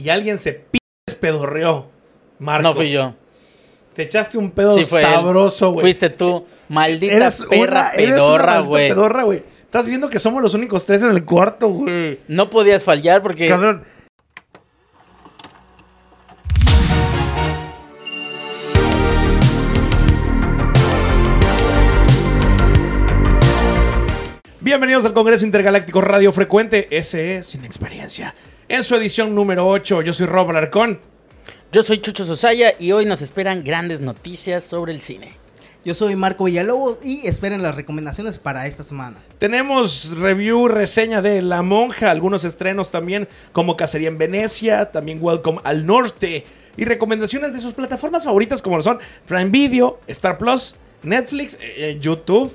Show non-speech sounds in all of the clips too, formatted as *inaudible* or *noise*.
y alguien se p pedorreó. Marco. No fui yo. Te echaste un pedo Sí, sabroso, güey. Fuiste tú, maldita Eres perra una- pedorra, güey. pedorra, güey. Estás viendo que somos los únicos tres en el cuarto, güey. No podías fallar porque Cabrón. Bienvenidos al Congreso Intergaláctico Radio Frecuente, ese sin experiencia. En su edición número 8, yo soy Rob Alarcón. yo soy Chucho Sosaya y hoy nos esperan grandes noticias sobre el cine. Yo soy Marco Villalobos y esperen las recomendaciones para esta semana. Tenemos review, reseña de La Monja, algunos estrenos también como Cacería en Venecia, también Welcome al Norte y recomendaciones de sus plataformas favoritas como lo son Prime Video, Star Plus, Netflix, eh, eh, YouTube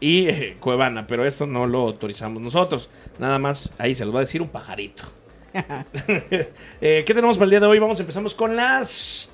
y eh, Cuevana, pero esto no lo autorizamos nosotros. Nada más, ahí se los va a decir un pajarito. *laughs* Eh, ¿Qué tenemos para el día de hoy? Vamos, empezamos con las...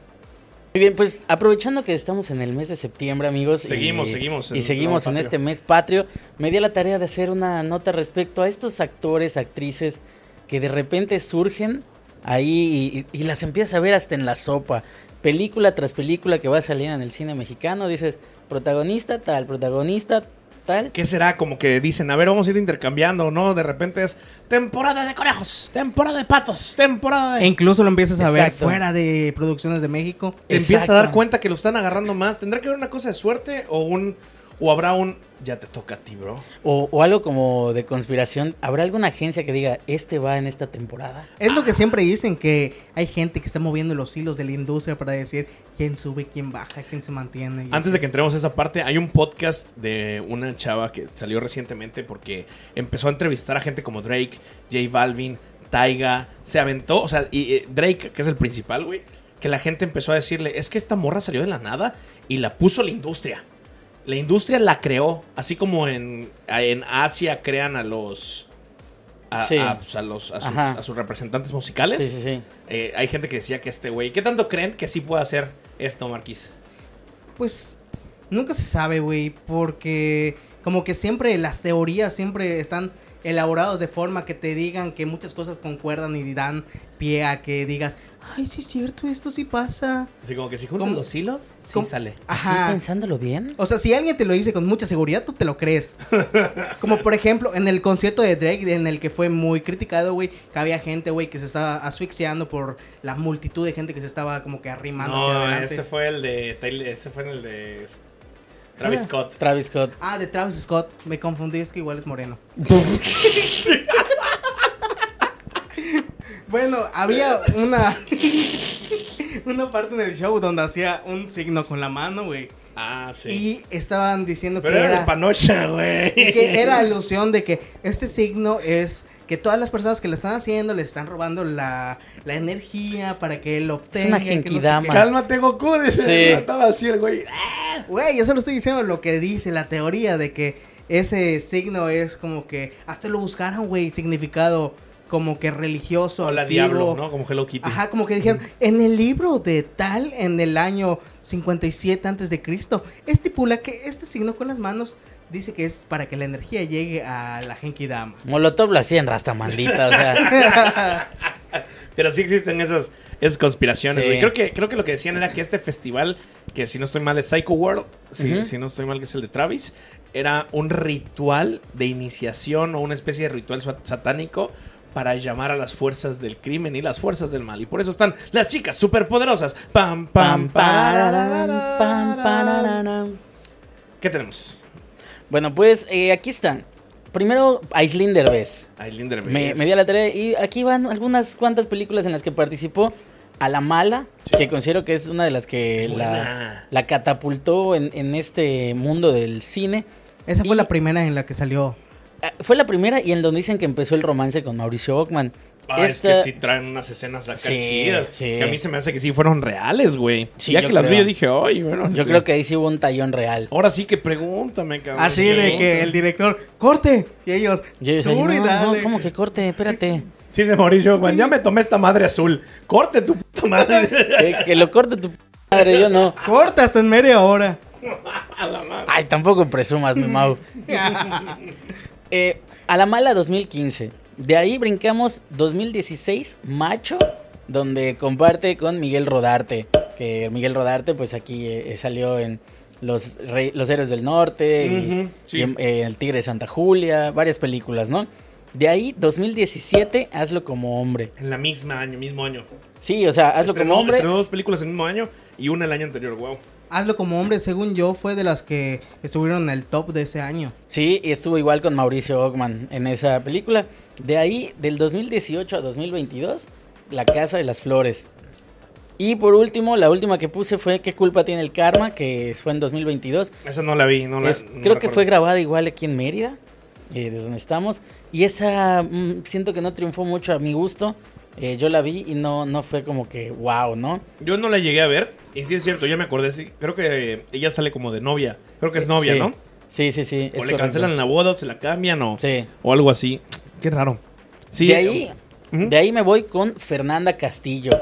Muy bien, pues aprovechando que estamos en el mes de septiembre, amigos. Seguimos, y, seguimos en Y seguimos en patrio. este mes patrio. Me di la tarea de hacer una nota respecto a estos actores, actrices que de repente surgen ahí y, y las empiezas a ver hasta en la sopa. Película tras película que va saliendo en el cine mexicano, dices, protagonista tal, protagonista tal. ¿Qué será? Como que dicen, a ver, vamos a ir intercambiando, ¿no? De repente es temporada de conejos, temporada de patos, temporada de... E incluso lo empiezas a ver fuera de producciones de México. te empiezas a dar cuenta que lo están agarrando más. ¿Tendrá que ver una cosa de suerte o un o habrá un ya te toca a ti, bro? O, o algo como de conspiración. ¿Habrá alguna agencia que diga, este va en esta temporada? Es lo que siempre dicen, que hay gente que está moviendo los hilos de la industria para decir quién sube, quién baja, quién se mantiene. Antes así. de que entremos a esa parte, hay un podcast de una chava que salió recientemente porque empezó a entrevistar a gente como Drake, J Balvin, Taiga, se aventó, o sea, y eh, Drake, que es el principal, güey, que la gente empezó a decirle, es que esta morra salió de la nada y la puso la industria. La industria la creó, así como en, en Asia crean a los... A, Sí. a, pues, a los, a sus, Ajá. a sus representantes musicales. Sí, sí, sí. Eh, hay gente que decía que este güey, ¿qué tanto creen que sí puede hacer esto, Marquis? Pues nunca se sabe, güey, porque como que siempre las teorías siempre están elaborados de forma que te digan que muchas cosas concuerdan y dan pie a que digas, ay, sí es cierto, esto sí pasa. Así como que si juntas ¿Cómo? los hilos, sí ¿Cómo? sale. Así Ajá. pensándolo bien. O sea, si alguien te lo dice con mucha seguridad, tú te lo crees. *laughs* Como por ejemplo, en el concierto de Drake, en el que fue muy criticado, güey, que había gente, güey, que se estaba asfixiando por la multitud de gente que se estaba como que arrimando hacia No, adelante. ese fue el de Tyler- ese fue el de Travis. Scott. Travis Scott. Ah, de Travis Scott. Me confundí, es que igual es moreno. *laughs* bueno, había una... una parte en el show donde hacía un signo con la mano, güey. Ah, sí. Y estaban diciendo Pero que era era... de panocha, güey. que era alusión de que este signo es que todas las personas que lo están haciendo le están robando la, la energía para que él lo obtenga. una que no sé genkidama. Cálmate, Goku, dice. Sí. Estaba así el güey. Güey, yo solo estoy diciendo lo que dice la teoría de que ese signo es como que hasta lo buscaron, güey, significado como que religioso. Hola, antiguo. Diablo, ¿no? Como Hello Kitty. Ajá, como que dijeron, en el libro de tal, en el año 57 antes de Cristo, estipula que este signo con las manos dice que es para que la energía llegue a la Genkidama. Molotov lo hacía en Rastamandita, o sea. *laughs* Pero sí existen esas, esas conspiraciones, Sí. Creo que, creo que lo que decían era que este festival, que si no estoy mal es Psycho World, si, no estoy mal que es el de Travis, era un ritual de iniciación o una especie de ritual sat- satánico para llamar a las fuerzas del crimen y las fuerzas del mal. Y por eso están las chicas superpoderosas. Pam, pam, Pam. ¿Qué tenemos? Bueno, pues eh, aquí están. Primero, Aislinn Derbez. Aileen Derbez. Me, me dio la tarea y aquí van algunas cuantas películas en las que participó. A la mala, Sí. que considero que es una de las que la, catapultó en, en este mundo del cine. Esa fue Y- la primera en la que salió. Eh, Fue la primera y en donde dicen que empezó el romance con Mauricio Ockman. Ah, Esta- es que sí traen unas escenas acá Sí, chidas. sí. Que a mí se me hace que sí fueron reales, güey. Sí, ya yo que las vi, yo dije, ay, bueno. Yo creo que ahí sí hubo un tallón real. Ahora sí que pregúntame, cabrón. Así de que el director, corte. Y ellos, Yo decía, "Duro y no, no, dale". ¿cómo que corte? Espérate. Sí, dice Mauricio, Juan, ya me tomé esta madre azul. Corte tu puta madre. Que, que lo corte tu p- madre, yo no. Corta hasta en media hora. *laughs* Ay, tampoco presumas, mi Mau. *laughs* Eh, a la mala 2015. De ahí brincamos 2016, Macho, donde comparte con Miguel Rodarte, que Miguel Rodarte pues aquí eh, salió en Los, Rey- Los Héroes del Norte, y- sí. eh, El Tigre de Santa Julia, varias películas, ¿no? De ahí, 2017, Hazlo como hombre. En la misma año, mismo año. Sí, o sea, Hazlo Estrenó- como hombre. Estrenó dos películas en el mismo año y una el año anterior, wow. Hazlo como hombre, según yo, fue de las que estuvieron en el top de ese año. Sí, y estuvo igual con Mauricio Ockman en esa película. De ahí, del 2018 a 2022, La Casa de las Flores. Y por último, la última que puse fue ¿Qué culpa tiene el karma? Que fue en 2022. Esa no la vi, no la Es- no creo que recuerdo. fue grabada igual aquí en Mérida, eh, de donde estamos. Y esa mm, siento que no triunfó mucho a mi gusto. Eh, yo la vi y no, no fue como que wow, ¿no? Yo no la llegué a ver. Y sí es cierto, ya me acordé. Sí, creo que eh, ella sale como de novia. Creo que es novia, Sí. ¿no? Sí, sí, sí. O es le correcto. cancelan la boda o se la cambian o, Sí. o algo así. Qué raro. Sí, de ahí, de ahí me voy con Fernanda Castillo.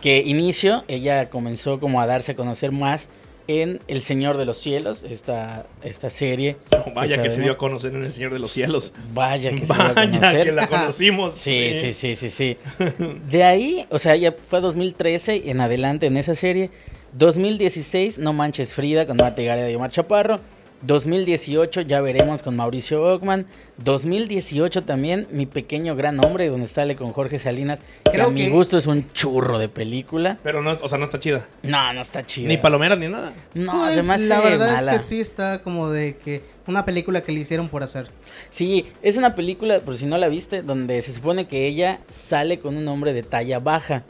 Que inicio, ella comenzó como a darse a conocer más en El Señor de los Cielos, esta, esta serie. *laughs* oh, vaya que se dio a conocer en El Señor de los Cielos. Vaya que se dio a conocer. que la conocimos. Sí, sí, sí, sí, sí. *laughs* De ahí, o sea, ya fue 2013 en adelante en esa serie. 2016, No Manches Frida con Marta Gareda y Omar Chaparro. 2018, ya veremos con Mauricio Ockman. 2018 también, Mi Pequeño Gran Hombre, donde sale con Jorge Salinas. Que a mi gusto es un churro de película. Pero no, o sea, no está chida. No, no está chido. Ni palomera ni nada. No, Pues, hace la verdad mala. es que sí está como de que una película que le hicieron por hacer. Sí, es una película, por si no la viste, donde se supone que ella sale con un hombre de talla baja,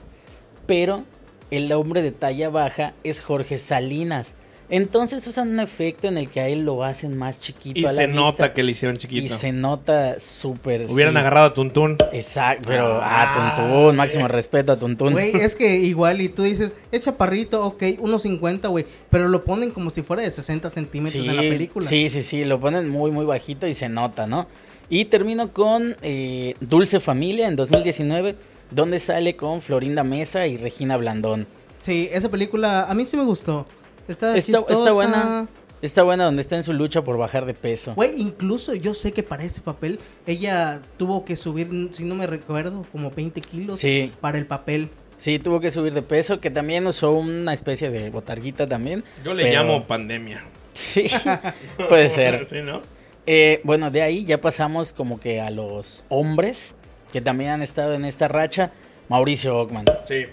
pero el hombre de talla baja es Jorge Salinas. Entonces usan un efecto en el que a él lo hacen más chiquito. Y a la se vista, nota que le hicieron Y chiquito. se nota súper... Hubieran sí. agarrado a Tuntún. Exacto, pero Ah, ah, Tuntún, máximo respeto a Tuntún. Güey, es que *laughs* igual y tú dices, es chaparrito, ok, 1.50, güey, pero lo ponen como si fuera de 60 centímetros Sí, en la película. sí, sí, sí, lo ponen muy, muy bajito y se nota, ¿no? Y termino con eh, Dulce Familia en 2019, donde sale con Florinda Mesa y Regina Blandón. Sí, esa película a mí sí me gustó. Está, Está, está buena. Está buena donde está en su lucha por bajar de peso. Güey, incluso yo sé que para ese papel ella tuvo que subir, si no me recuerdo, como 20 kilos Sí, para el papel. sí, tuvo que subir de peso, que también usó una especie de botarguita también. Yo le pero- llamo pandemia. Sí, *laughs* puede *laughs* ser. Sí, ¿no? Eh, bueno, de ahí ya pasamos como que a los hombres que también han estado en esta racha. Mauricio Ockman. Sí.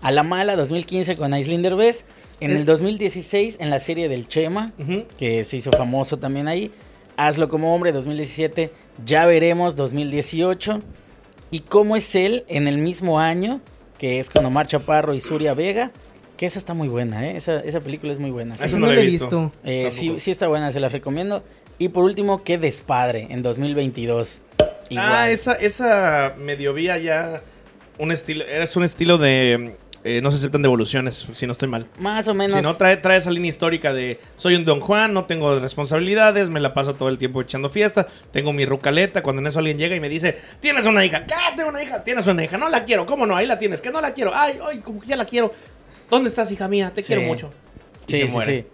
A la mala 2015 con Aislinder Bess. En Eh. el 2016 en la serie del Chema, que se hizo famoso también ahí. Hazlo como hombre 2017. Ya veremos 2018. Y cómo es él en el mismo año, que es con Omar Chaparro y Suria Vega. Que esa está muy buena, ¿eh? Esa, esa película es muy buena. Eso no no la he visto. Eh, sí, sí está buena, se las recomiendo. Y por último, Qué Despadre en 2022. Igual. Ah, esa, esa medio vía ya un estilo, es un estilo de eh, no se aceptan devoluciones, si no estoy mal. Más o menos. Si no, trae, trae esa línea histórica de soy un Don Juan, no tengo responsabilidades, me la paso todo el tiempo echando fiesta, tengo mi rucaleta, cuando en eso alguien llega y me dice, tienes una hija, ¿qué? Tengo una hija, tienes una hija, no la quiero, ¿cómo no? Ahí la tienes, que no la quiero, ay, ay, como que ya la quiero. ¿Dónde estás, hija mía? Te Sí. quiero mucho. Y Sí, se muere. sí.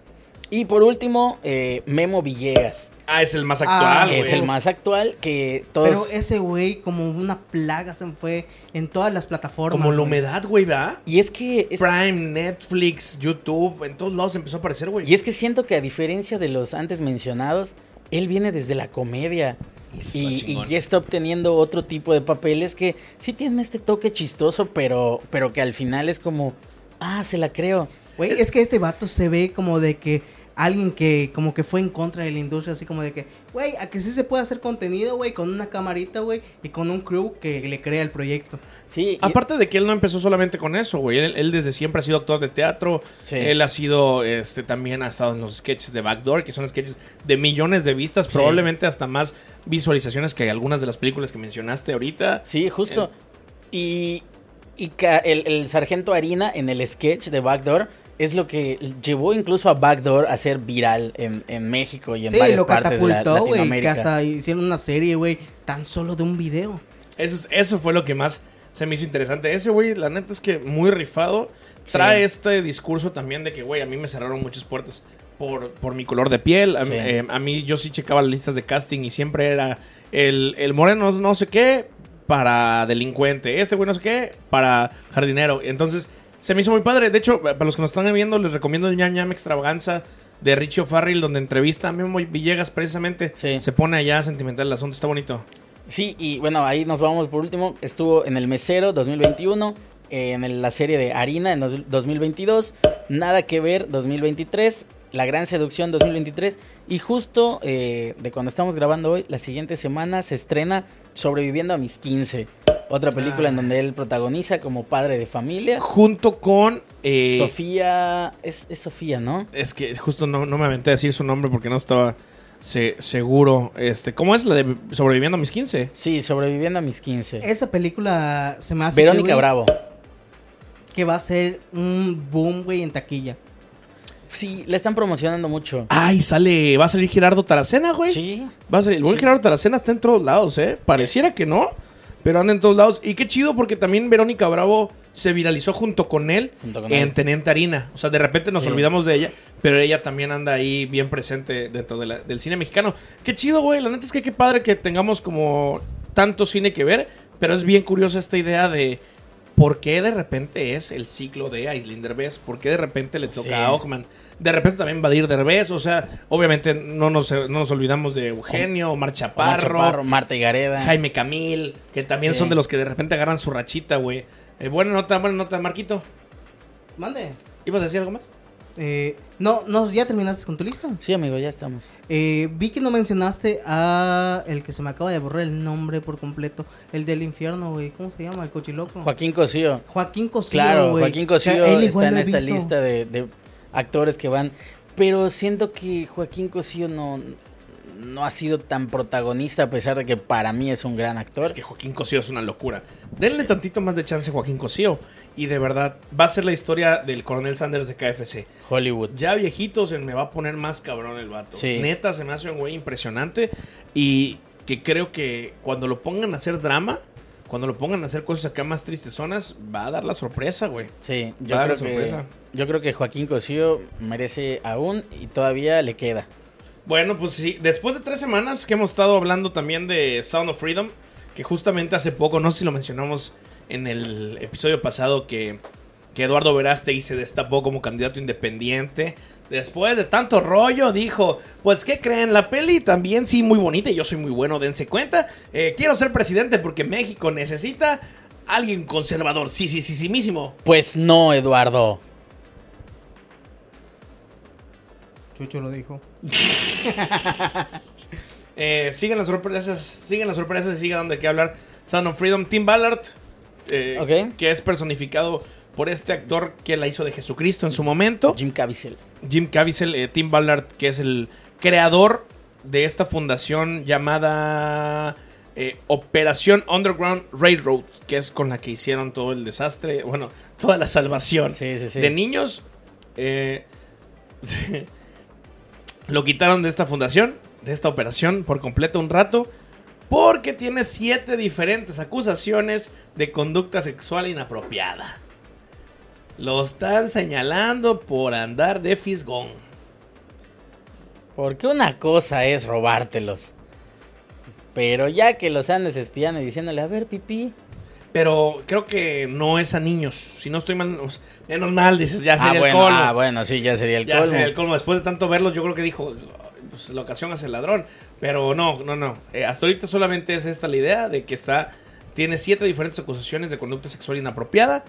Y por último, eh, Memo Villegas. Ah, es el más Ah, actual, güey. es el más actual que todos... Pero ese güey, como una plaga, se fue en todas las plataformas. Como la humedad, güey, ¿verdad? Y es que... es- Prime, Netflix, YouTube, en todos lados empezó a aparecer, güey. Y es que siento que a diferencia de los antes mencionados, él viene desde la comedia. Y, y ya está obteniendo otro tipo de papeles que sí tienen este toque chistoso, pero, pero que al final es como, ah, se la creo. Güey, es que este vato se ve como de que alguien que como que fue en contra de la industria, así como de que, güey, a que sí se puede hacer contenido, güey, con una camarita, güey, y con un crew que le crea el proyecto. Sí, y- Aparte de que él no empezó solamente con eso, güey. Él, él desde siempre ha sido actor de teatro. Sí. Él ha sido, este, también ha estado en los sketches de Backdoor, que son sketches de millones de vistas, probablemente hasta más visualizaciones que algunas de las películas que mencionaste ahorita. Sí, justo. Y, y ca- el, el sargento Harina en el sketch de Backdoor es lo que llevó incluso a Backdoor a ser viral en, en México y en sí, varias lo partes de la- catapultó, güey, que Latinoamérica. hasta hicieron una serie, güey, tan solo de un video. Eso, es- eso fue lo que más se me hizo interesante. Ese güey, la neta es que muy rifado. Trae Sí. este discurso también de que, güey, a mí me cerraron muchas puertas por, por mi color de piel. A, Sí. eh, a mí yo sí checaba las listas de casting y siempre era el, el moreno no sé qué, para delincuente. Este güey no sé qué, para jardinero. Entonces, se me hizo muy padre. De hecho, para los que nos están viendo, les recomiendo el ñam ñam extravaganza de Richie O'Farrill, donde entrevista a Memo Villegas precisamente. Sí. Se pone allá sentimental el asunto, está bonito. Sí, y bueno, ahí nos vamos por último. Estuvo en El Mesero 2021, eh, en la serie de Harina en dos- 2022, Nada que ver 2023, La Gran Seducción 2023 y justo eh, de cuando estamos grabando hoy, la siguiente semana se estrena Sobreviviendo a mis 15, otra película Ah. en donde él protagoniza como padre de familia. Junto con... eh, Sofía, es, es Sofía, ¿no? Es que justo no, no me aventé a decir su nombre porque no estaba se- seguro. Este, ¿Cómo es la de Sobreviviendo a mis 15? Sí, Sobreviviendo a mis 15. Esa película se me hace que, Verónica güey, Bravo. que va a ser un boom, güey, en taquilla. Sí, la están promocionando mucho. Ay, sale, va a salir Gerardo Taracena, güey. Sí. Va a salir, el buen Gerardo Taracena está en todos lados, ¿eh? Pareciera que no, pero anda en todos lados. Y qué chido porque también Verónica Bravo se viralizó junto con él Junto con en él. Teniente Harina. O sea, de repente nos Sí. olvidamos de ella, pero ella también anda ahí bien presente dentro de la- del cine mexicano. Qué chido, güey. La neta es que qué padre que tengamos como tanto cine que ver, pero es bien curiosa esta idea de por qué de repente es el ciclo de Aislinn Derbez, por qué de repente le toca Sí. a Ockman. De repente también Badir Derbez, o sea, obviamente no nos, no nos olvidamos de Eugenio, Omar Omar Chaparro, Chaparro, Marta y Gareda. Jaime Camil, que también Sí. son de los que de repente agarran su rachita, güey. Eh, buena nota, buena nota, Marquito. Mande. ¿Ibas a decir algo más? Eh, no, no, ya terminaste con tu lista. Sí, amigo, ya estamos. Eh, vi que no mencionaste a el que se me acaba de borrar el nombre por completo, el del infierno, güey. ¿Cómo se llama? El cochiloco. Joaquín Cosío. Joaquín Cosío, Claro, güey. Joaquín O sea, Cosío está en esta visto. lista de, de actores que van. Pero siento que Joaquín Cosío no, no ha sido tan protagonista, a pesar de que para mí es un gran actor. Es que Joaquín Cosío es una locura. Denle tantito más de chance a Joaquín Cosío. Y de verdad, va a ser la historia del coronel Sanders de KFC. Hollywood. Ya viejito se me va a poner más cabrón el vato. Sí. Neta, se me hace un güey impresionante. Y que creo que cuando lo pongan a hacer drama, cuando lo pongan a hacer cosas acá más tristezonas, va a dar la sorpresa, güey. Sí, yo Va a dar creo, la que, sorpresa. Yo creo que Joaquín Cosío merece aún y todavía le queda. Bueno, pues sí, después de tres semanas que hemos estado hablando también de Sound of Freedom, que justamente hace poco, no sé si lo mencionamos en el episodio pasado, que, que Eduardo Verástegui se destapó como candidato independiente. Después de tanto rollo, dijo, pues ¿qué creen? La peli también sí muy bonita y yo soy muy bueno, dense cuenta. Eh, quiero ser presidente porque México necesita alguien conservador, sí, sí, sí, sí, mismo. Pues no, Eduardo. Chucho lo dijo. *laughs* Eh, siguen las sorpresas, siguen las sorpresas y sigue dando de qué hablar. Sound of Freedom, Tim Ballard, eh, Ok. que es personificado por este actor que la hizo de Jesucristo en su momento. Jim Caviezel. Jim Caviezel, eh, Tim Ballard, que es el creador de esta fundación llamada eh, Operación Underground Railroad, que es con la que hicieron todo el desastre, bueno, toda la salvación Sí, sí, sí. de niños. eh, *laughs* lo quitaron de esta fundación, de esta operación por completo un rato, porque tiene siete diferentes acusaciones de conducta sexual inapropiada. Lo están señalando por andar de fisgón. Porque una cosa es robártelos. Pero ya que los andes espiando y diciéndole, a ver, pipí. Pero creo que no es a niños. Si no estoy mal, menos mal, dices, ya Ah sería bueno, el colmo. ah, bueno, sí, ya sería el ya colmo. sería el colmo. Después de tanto verlos, yo creo que dijo, pues la ocasión hace el ladrón. Pero no, no, no. Eh, hasta ahorita solamente es esta la idea de que está, tiene siete diferentes acusaciones de conducta sexual inapropiada.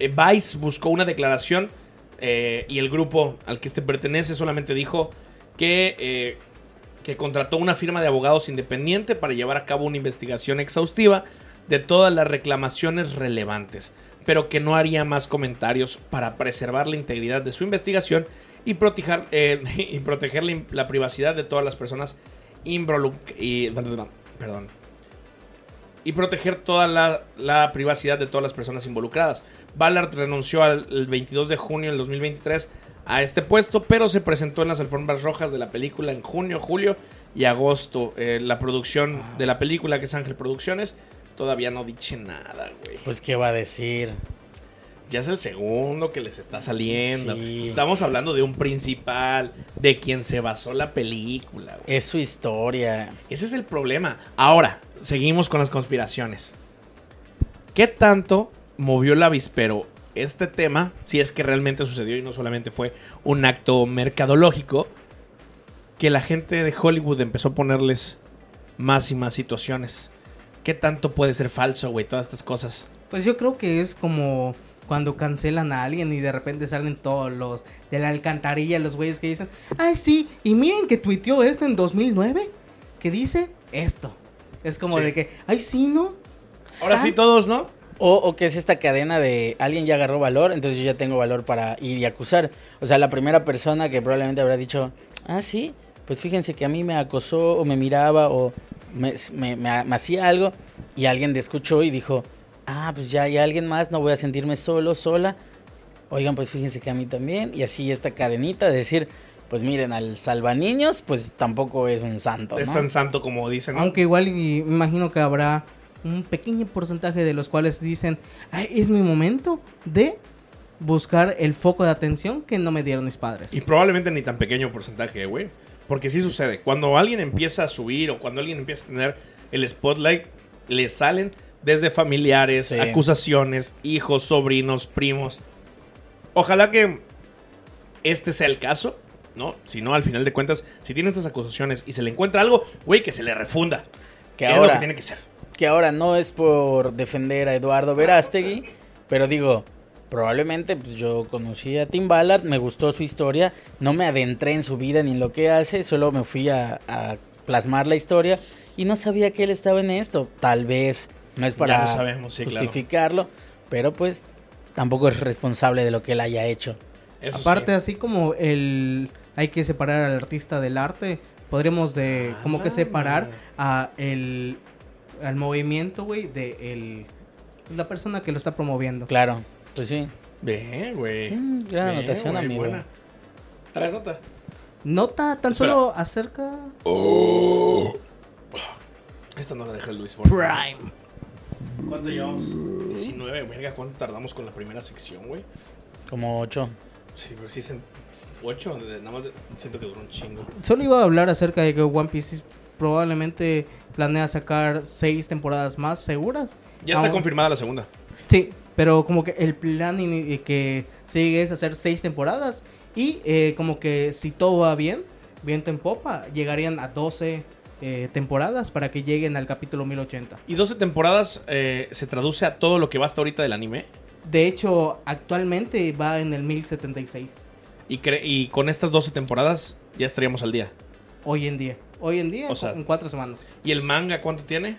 Eh, Vice buscó una declaración eh, y el grupo al que este pertenece solamente dijo que, eh, que contrató una firma de abogados independiente para llevar a cabo una investigación exhaustiva de todas las reclamaciones relevantes, pero que no haría más comentarios para preservar la integridad de su investigación y proteger, eh, *laughs* y proteger la, la privacidad de todas las personas y, perdón, y proteger toda la, la privacidad de todas las personas involucradas. Ballard renunció al el 22 de junio del 2023 a este puesto, pero se presentó en las alfombras rojas de la película en junio, julio y agosto. Eh, la producción de la película, que es Ángel Producciones, todavía no dice nada, güey. Pues, ¿qué va a decir? Ya es el segundo que les está saliendo. Sí. Estamos hablando de un principal, de quien se basó la película, güey. Es su historia. Ese es el problema. Ahora, seguimos con las conspiraciones. ¿Qué tanto movió el avispero este tema, si es que realmente sucedió y no solamente fue un acto mercadológico, que la gente de Hollywood empezó a ponerles más y más situaciones? ¿Qué tanto puede ser falso, güey? Todas estas cosas. Pues yo creo que es como cuando cancelan a alguien y de repente salen todos los de la alcantarilla, los güeyes que dicen, ay sí, y miren que tuiteó esto en 2009, que dice esto. Es como Sí. de que, ay sí, ¿no? Ahora Ah. sí, todos, ¿no? O, o que es esta cadena de alguien ya agarró valor, entonces yo ya tengo valor para ir y acusar. O sea, la primera persona que probablemente habrá dicho, ah, sí, pues fíjense que a mí me acosó o me miraba o me, me- me- me hacía algo y alguien te escuchó y dijo, ah, pues ya hay alguien más, no voy a sentirme solo, sola. Oigan, pues fíjense que a mí también. Y así esta cadenita de decir, pues miren, al salvaniños, pues tampoco es un santo. Es tan santo como dicen. ¿no? Aunque igual y me imagino que habrá un pequeño porcentaje de los cuales dicen, ay, es mi momento de buscar el foco de atención que no me dieron mis padres. Y probablemente ni tan pequeño porcentaje, güey. Porque sí sucede. Cuando alguien empieza a subir o cuando alguien empieza a tener el spotlight, le salen desde familiares, Sí. acusaciones, hijos, sobrinos, primos. Ojalá que este sea el caso, ¿no? Si no, al final de cuentas, si tiene estas acusaciones y se le encuentra algo, güey, que se le refunda. Que es lo ahora- que tiene que ser. que ahora no es por defender a Eduardo Verástegui, pero digo, probablemente pues yo conocí a Tim Ballard, me gustó su historia, no me adentré en su vida ni en lo que hace, solo me fui a, a plasmar la historia y no sabía que él estaba en esto. Tal vez no es para lo sabemos, sí, claro. justificarlo, pero pues tampoco es responsable de lo que él haya hecho. Eso Aparte, sí. así como el hay que separar al artista del arte, podríamos de Ah, como que no, separar a el al movimiento, güey, de el la persona que lo está promoviendo. Claro, pues sí. Bien, güey. Mm, gran Bien, anotación, güey, amigo. buena. ¿Traes nota? Nota tan Espera. solo acerca Esta no la deja el Luis por Prime. ¿Cuánto llevamos? 19, verga, ¿cuánto tardamos con la primera sección, güey? Como ocho. Sí, pero sí, 8, nada más siento que duró un chingo. Solo iba a hablar acerca de que One Piece probablemente planea sacar seis temporadas más seguras. Ya está Aún- confirmada la segunda. Sí, pero como que el plan eh, que sigue es hacer seis temporadas y eh, como que si todo va bien, viento en popa, llegarían a 12 eh, temporadas para que lleguen al capítulo 1080. ¿Y 12 temporadas eh, se traduce a todo lo que va hasta ahorita del anime? De hecho, actualmente va en el 1076, Y, y con estas 12 temporadas ya estaríamos al día. hoy en día. Hoy en día, O sea- en cuatro semanas. ¿Y el manga cuánto tiene?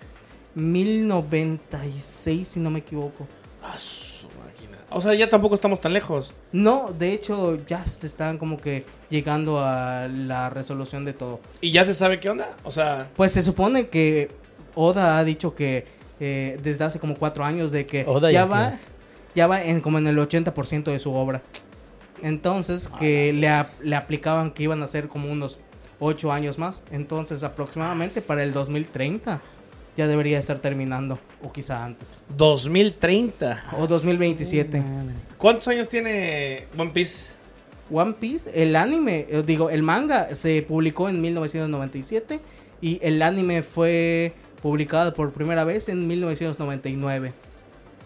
1096, si no me equivoco. Ah, su máquina. O sea, ya tampoco estamos tan lejos. No, de hecho, ya se están como que llegando a la resolución de todo. ¿Y ya se sabe qué onda? O sea, Pues se supone que Oda ha dicho que eh, desde hace como cuatro años de que Oda ya ya va, ya va en como en el 80% de su obra. Entonces que le, le aplicaban que iban a ser como unos ocho años más. Entonces aproximadamente para el 2030 ya debería estar terminando o quizá antes. 2030. O 2027. ¿Cuántos años tiene One Piece? One Piece, el anime, eh, digo, el manga se publicó en 1997 y el anime fue publicado por primera vez en 1999.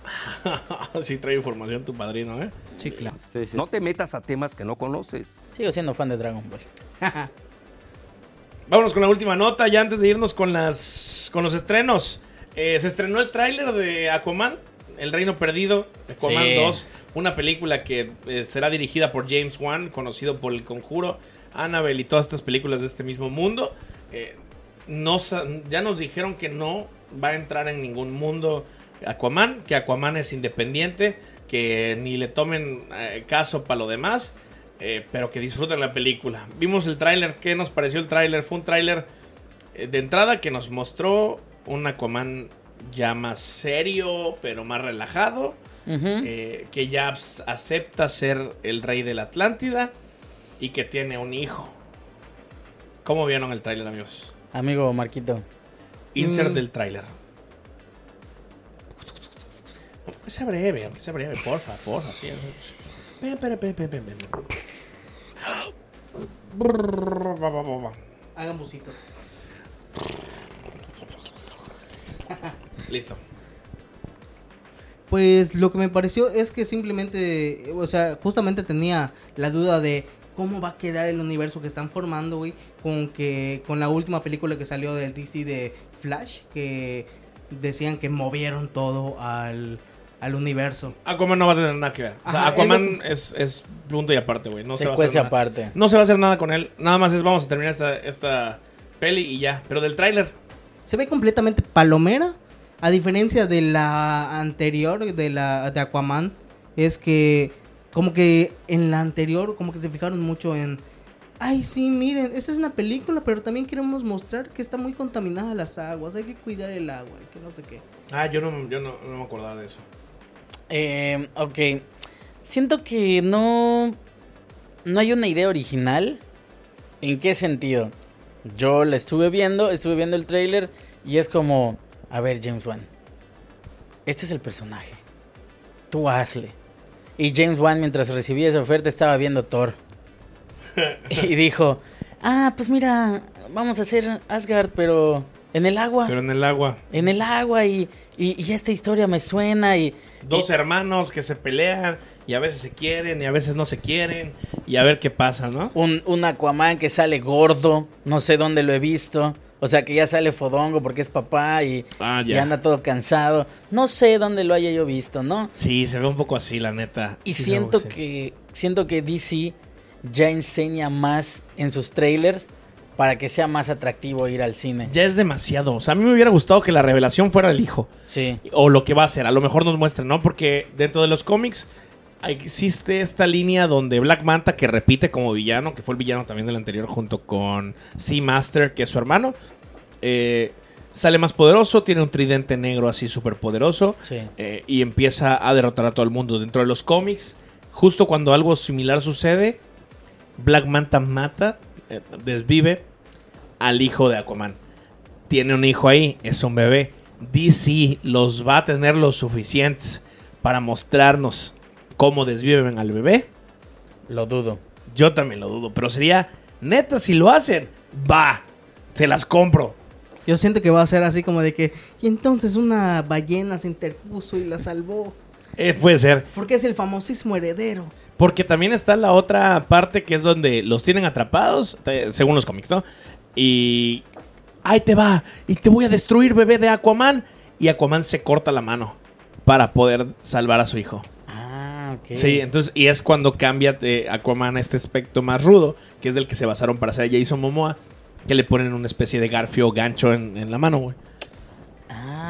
*laughs* sí trae información tu padrino, ¿eh? Sí, claro. No te metas a temas que no conoces. Sigo siendo fan de Dragon Ball. *laughs* Vámonos con la última nota, ya antes de irnos con las con los estrenos. Eh, se estrenó el tráiler de Aquaman, El Reino Perdido, Aquaman Sí. 2, una película que eh, será dirigida por James Wan, conocido por El Conjuro, Annabelle y todas estas películas de este mismo mundo. Eh, ya nos dijeron que no va a entrar en ningún mundo Aquaman, que Aquaman es independiente, que ni le tomen caso para lo demás, eh, pero que disfruten la película. Vimos el tráiler, ¿qué nos pareció el tráiler? Fue un tráiler eh, de entrada que nos mostró un Aquaman ya más serio, pero más relajado, eh, que ya acepta ser el rey de la Atlántida y que tiene un hijo. ¿Cómo vieron el tráiler, amigos? Amigo Marquito. Insert Mm. del tráiler. Aunque sea breve, aunque sea breve, porfa, porfa, sí. Hagan busitos. Listo. Pues lo que me pareció es que simplemente, o sea, justamente tenía la duda de cómo va a quedar el universo que están formando, güey, con que con la última película que salió del DC de Flash, que decían que movieron todo al, al universo. Aquaman no va a tener nada que ver. O sea, Ajá, es Aquaman es, es punto y aparte, güey. No se, va a hacer cuece nada. aparte. No se va a hacer nada con él. Nada más es vamos a terminar esta, esta peli y ya. Pero del tráiler, Se ve completamente palomera, a diferencia de la anterior, de la de Aquaman, es que como que en la anterior como que se fijaron mucho en Ay, sí, miren, esta es una película, pero también queremos mostrar que está muy contaminada las aguas, hay que cuidar el agua, que no sé qué. Ah, yo no, yo no, no me acordaba de eso. Eh, ok. Siento que no. No hay una idea original. ¿En qué sentido? Yo la estuve viendo, estuve viendo el trailer y es como. A ver, James Wan. Este es el personaje. Tú hazle. Y James Wan, mientras recibía esa oferta, estaba viendo Thor. *laughs* y dijo: Ah, pues mira, vamos a hacer Asgard, pero en el agua. Pero en el agua. En el agua y, y, y esta historia me suena y... Dos y- hermanos que se pelean y a veces se quieren y a veces no se quieren. Y a ver qué pasa, ¿no? un, un Aquaman que sale gordo, no sé dónde lo he visto. O sea, que ya sale fodongo porque es papá y, Ah, y anda todo cansado. No sé dónde lo haya yo visto, ¿no? Sí, se ve un poco así, la neta. Y Sí, siento que siento que DC ya enseña más en sus trailers para que sea más atractivo ir al cine. Ya es demasiado. O sea, a mí me hubiera gustado que la revelación fuera el hijo. Sí. O lo que va a hacer. A lo mejor nos muestran, ¿no? Porque dentro de los cómics existe esta línea donde Black Manta, que repite como villano, que fue el villano también del anterior, junto con Seamaster, que es su hermano, eh, sale más poderoso, tiene un tridente negro así súper poderoso. Sí. eh, y empieza a derrotar a todo el mundo. Dentro de los cómics, justo cuando algo similar sucede, Black Manta mata, eh, desvive al hijo de Aquaman. Tiene un hijo ahí, es un bebé. DC los va a tener lo suficientes para mostrarnos cómo desviven al bebé. Lo dudo. Yo también lo dudo, pero sería neta si lo hacen, va, se las compro. Yo siento que va a ser así como de que, y entonces una ballena se interpuso y la salvó, Eh, puede ser. porque es el famosísimo heredero. Porque también está la otra parte que es donde los tienen atrapados, te- según los cómics, ¿no? Y ahí te va, y te voy a destruir, bebé de Aquaman. Y Aquaman se corta la mano para poder salvar a su hijo. Ah, ok. Sí, entonces, y es cuando cambia de Aquaman a este aspecto más rudo, que es del que se basaron para hacer a Jason Momoa, que le ponen una especie de garfio o gancho en, en la mano, güey.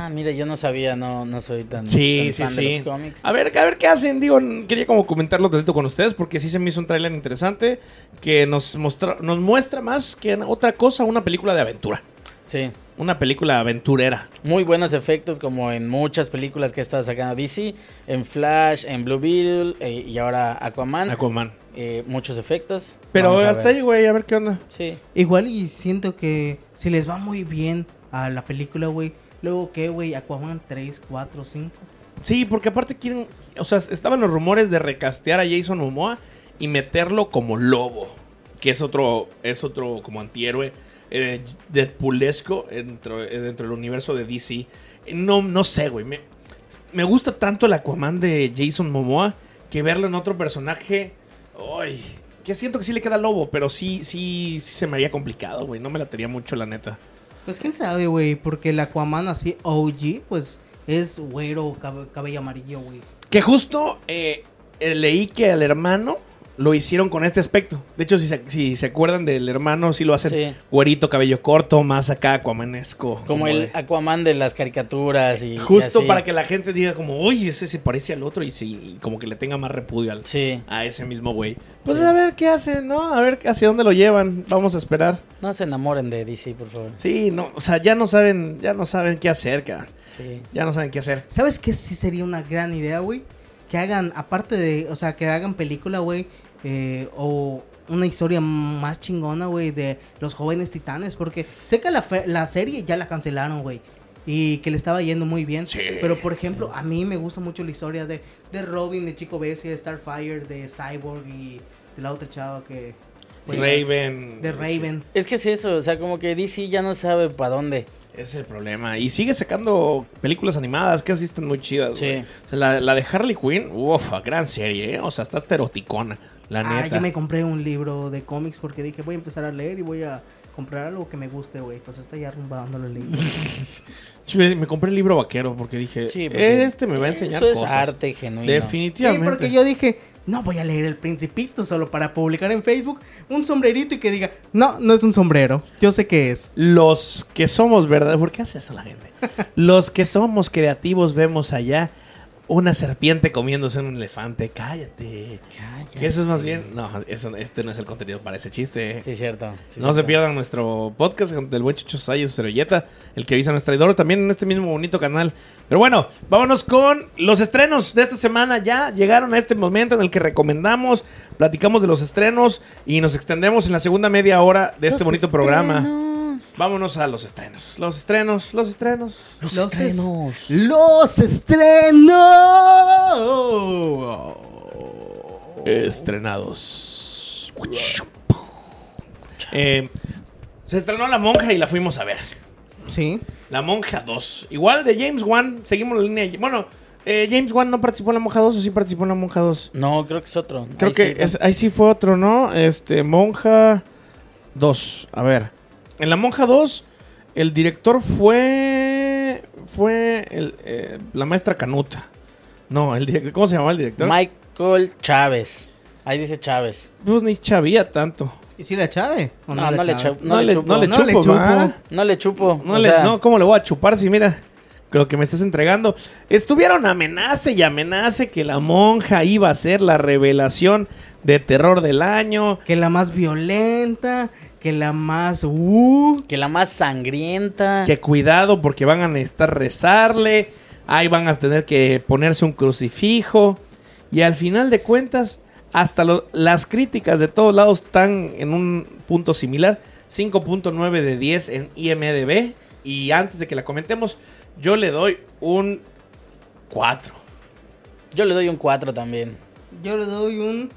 Ah, mira, yo no sabía, no, no soy tan, Sí, tan sí, fan de sí. los cómics. A ver, a ver qué hacen. Digo, quería como comentarlo tantito con ustedes porque sí se me hizo un tráiler interesante que nos, mostra, nos muestra más que otra cosa una película de aventura. Sí. Una película aventurera. Muy buenos efectos como en muchas películas que ha estado sacando DC, en Flash, en Blue Beetle eh, y ahora Aquaman. Aquaman. Eh, muchos efectos. Pero Vamos hasta ahí, güey, a ver qué onda. Sí. Igual y siento que si les va muy bien a la película, güey, luego qué, güey, Aquaman 3, 4, 5. Sí, porque aparte quieren. O sea, estaban los rumores de recastear a Jason Momoa y meterlo como lobo. Que es otro. Es otro como antihéroe. Eh, Deadpoolesco dentro, eh, dentro del universo de DC. No, no sé, güey. Me, me gusta tanto el Aquaman de Jason Momoa que verlo en otro personaje. Ay, que siento que sí le queda lobo, pero sí, sí, sí se me haría complicado, güey. No me la tenía mucho, la neta. Pues quién sabe, güey, porque el Aquaman así OG, pues es güero, cab- cabello amarillo, güey. Que justo eh, eh, leí que al hermano lo hicieron con este aspecto. De hecho, si se, si se acuerdan del hermano, sí lo hacen Sí. güerito, cabello corto, más acá aquamanesco. Como, el de- Aquaman de las caricaturas y. y Justo así. para que la gente diga como, oye, ese se parece al otro y, sí, y como que le tenga más repudio al, Sí. a ese mismo güey. Pues Sí. a ver qué hacen, ¿no? A ver hacia dónde lo llevan. Vamos a esperar. No se enamoren de DC, por favor. Sí, no, o sea, ya no saben, ya no saben qué hacer, cabrón. Sí. Ya no saben qué hacer. ¿Sabes qué sí sería una gran idea, güey? Que hagan, aparte de, o sea, que hagan película, güey, eh, o una historia más chingona, güey, de los jóvenes titanes, porque sé que la, fe- la serie ya la cancelaron, güey. Y que le estaba yendo muy bien. Sí. Pero, por ejemplo, a mí me gusta mucho la historia de, de Robin, de Chico Bessie, de Starfire, de Cyborg y de la otra chava que... Raven. De Raven. Es que es eso, o sea, como que DC ya no sabe para dónde. Ese es el problema. Y sigue sacando películas animadas que así están muy chidas. Sí. güey. O sea, la, la de Harley Quinn, uff, gran serie, ¿eh? O sea, está eroticona, la Ah, neta. yo me compré un libro de cómics porque dije, voy a empezar a leer y voy a comprar algo que me guste, güey. Pues está ya rumbando lo leí. *laughs* Yo me, compré el libro vaquero porque dije, Sí, porque este me va a enseñar Eso es arte genuino. Sí, Definitivamente. porque yo dije, no voy a leer El Principito solo para publicar en Facebook un sombrerito y que diga, no, no es un sombrero, yo sé qué es. Los que somos verdad, ¿por qué hace eso la gente? *laughs* Los que somos creativos vemos allá una serpiente comiéndose un elefante. Cállate. Cállate. Que eso es más bien. No, eso, este no es el contenido para ese chiste. Sí, cierto. sí, no se pierdan nuestro podcast del buen Chucho Sayo, su servilleta, el que avisa a nuestra traidor, también en este mismo bonito canal. Pero bueno, vámonos con los estrenos de esta semana. Ya llegaron a este momento en el que recomendamos, platicamos de los estrenos y nos extendemos en la segunda media hora de este Los bonito programa. Vámonos a los estrenos. Los estrenos, los estrenos. Los, Los estrenos. Los estrenos. Estrenados. Eh, se estrenó La Monja y la fuimos a ver. Sí. La Monja 2. Igual de James Wan, seguimos la línea. Bueno, eh, James Wan no participó en La Monja 2 o sí participó en La Monja 2. No, creo que es otro. Creo Ahí que sí, es- ahí sí fue otro, ¿no? Este, Monja 2. A ver. En La Monja 2, el director fue. Fue el, eh, la maestra Canuta. No, el director. ¿Cómo se llamaba el director? Michael Chávez. Ahí dice Chávez. Pues ni chavía tanto. ¿Y si la chave? ¿O No, no le chave? chavo. No, No le le, chupo. no le No chupo, chupo. No le chupo. No, le- sea, no, ¿cómo le voy a chupar si mira lo que me estás entregando? Estuvieron amenace y amenace que la monja iba a ser la revelación de terror del año. Que la más violenta, que la más... Uh, Que la más sangrienta. Que cuidado porque van a necesitar rezarle. Ahí van a tener que ponerse un crucifijo. Y al final de cuentas, hasta lo- las críticas de todos lados están en un punto similar. 5.9 de 10 en IMDB. Y antes de que la comentemos, yo le doy un 4. Yo le doy un 4 también. yo le doy un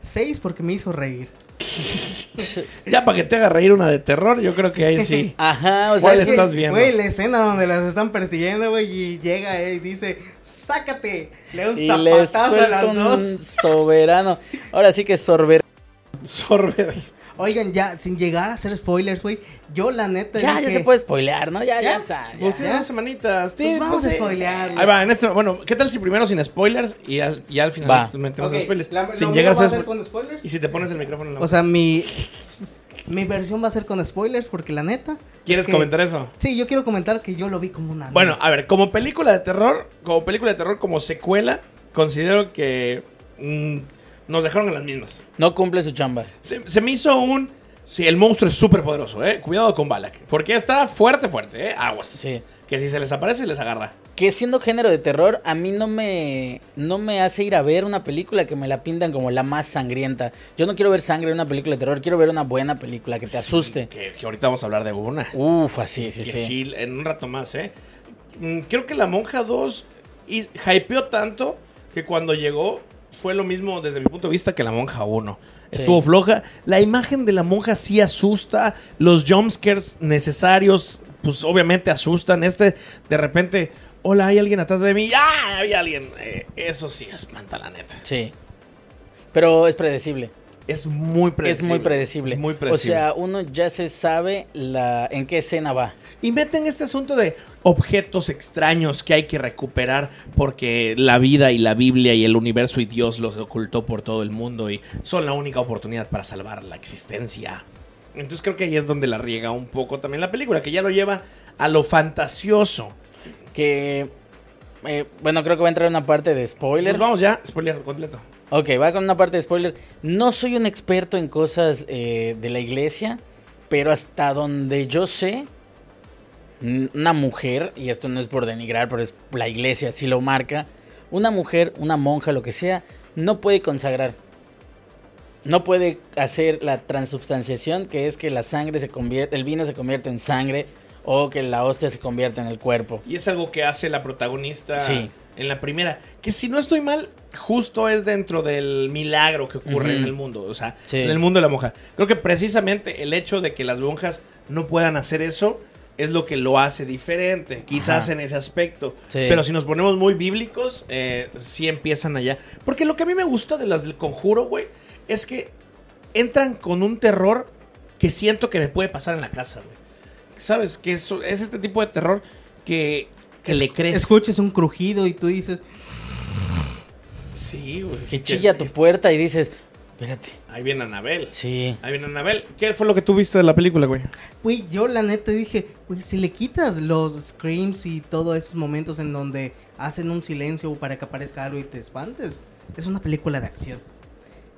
6 porque me hizo reír. *laughs* Ya para que te haga reír una de terror, yo creo que ahí sí. *laughs* Ajá, o sea, ¿Cuál estás viendo? Güey, la escena donde las están persiguiendo, güey, y llega eh, y dice, sácate. Le da un y zapatazo a suelto las un dos. soberano. Ahora sí que sorber. *laughs* Sorber. Oigan, ya, sin llegar a hacer spoilers, güey, yo la neta Ya, ya se puede spoilear, ¿no? Ya, ya, ¿Ya? está. ya. Pues tiene dos semanitas. Sí, Pues vamos a sí. spoilear, güey. Ahí va, en este. Bueno, ¿qué tal si primero sin spoilers y al, y al final Va. metemos Ok, spoilers? la- sin lo llegar a a spo- con spoilers. Y si te pones el micrófono en la O sea, mi, mi versión va a ser con spoilers porque la neta... ¿Quieres es que- comentar eso? Sí, yo quiero comentar que yo lo vi como una... Bueno, a ver, como película de terror, como película de terror, como secuela, considero que mm, nos dejaron en las mismas. No cumple su chamba. Se, se me hizo un. Sí, el monstruo es súper poderoso, ¿eh? Cuidado con Balak. Porque está fuerte, fuerte, ¿eh? Aguas. Sí. Que si se les aparece, les agarra. Que siendo género de terror, a mí no me, no me hace ir a ver una película que me la pintan como la más sangrienta. Yo no quiero ver sangre en una película de terror, quiero ver una buena película que te asuste. Que, que ahorita vamos a hablar de una. Uf, así, sí, que sí. sí, en un rato más, ¿eh? Mm, Creo que La Monja 2 y hypeó tanto que cuando llegó fue lo mismo desde mi punto de vista que La Monja 1. Sí. Estuvo floja. La imagen de la monja sí asusta. Los jumpscares necesarios, pues obviamente asustan. Este, de repente, hola, hay alguien atrás de mí. ¡Ah! Hay alguien. Eh, eso sí espanta, la neta. Sí. Pero es predecible. Es muy predecible. Es muy predecible. Es muy O predecible. sea, uno ya se sabe la en qué escena va. Y meten este asunto de objetos extraños que hay que recuperar porque la vida y la Biblia y el universo y Dios los ocultó por todo el mundo y son la única oportunidad para salvar la existencia. Entonces creo que ahí es donde la riega un poco también la película, que ya lo lleva a lo fantasioso. Que. eh, bueno, creo que va a entrar una parte de spoiler. Pues vamos ya, spoiler completo. Ok, va con una parte de spoiler. No soy un experto en cosas eh, de la iglesia, pero hasta donde yo sé, una mujer, y esto no es por denigrar, pero es la iglesia, si lo marca, una mujer, una monja, lo que sea, no puede consagrar. No puede hacer la transubstanciación, que es que la sangre se convierte, el vino se convierte en sangre, o que la hostia se convierta en el cuerpo. Y es algo que hace la protagonista Sí. En la primera. Que si no estoy mal, justo es dentro del milagro que ocurre en el mundo. O sea, Sí. en el mundo de la monja. Creo que precisamente el hecho de que las monjas no puedan hacer eso es lo que lo hace diferente. Quizás Ajá. en ese aspecto. Sí. Pero si nos ponemos muy bíblicos, eh, sí empiezan allá. Porque lo que a mí me gusta de las del conjuro, güey, es que entran con un terror que siento que me puede pasar en la casa, güey. ¿Sabes? Que es, es este tipo de terror que, que le crees. Escuches un crujido y tú dices, Sí, güey. Que chilla tu puerta y dices, espérate. Ahí viene Anabel. Sí. Ahí viene Anabel. ¿Qué fue lo que tú viste de la película, güey? Güey, yo la neta dije, güey, si le quitas los screams y todos esos momentos en donde hacen un silencio para que aparezca algo y te espantes, es una película de acción.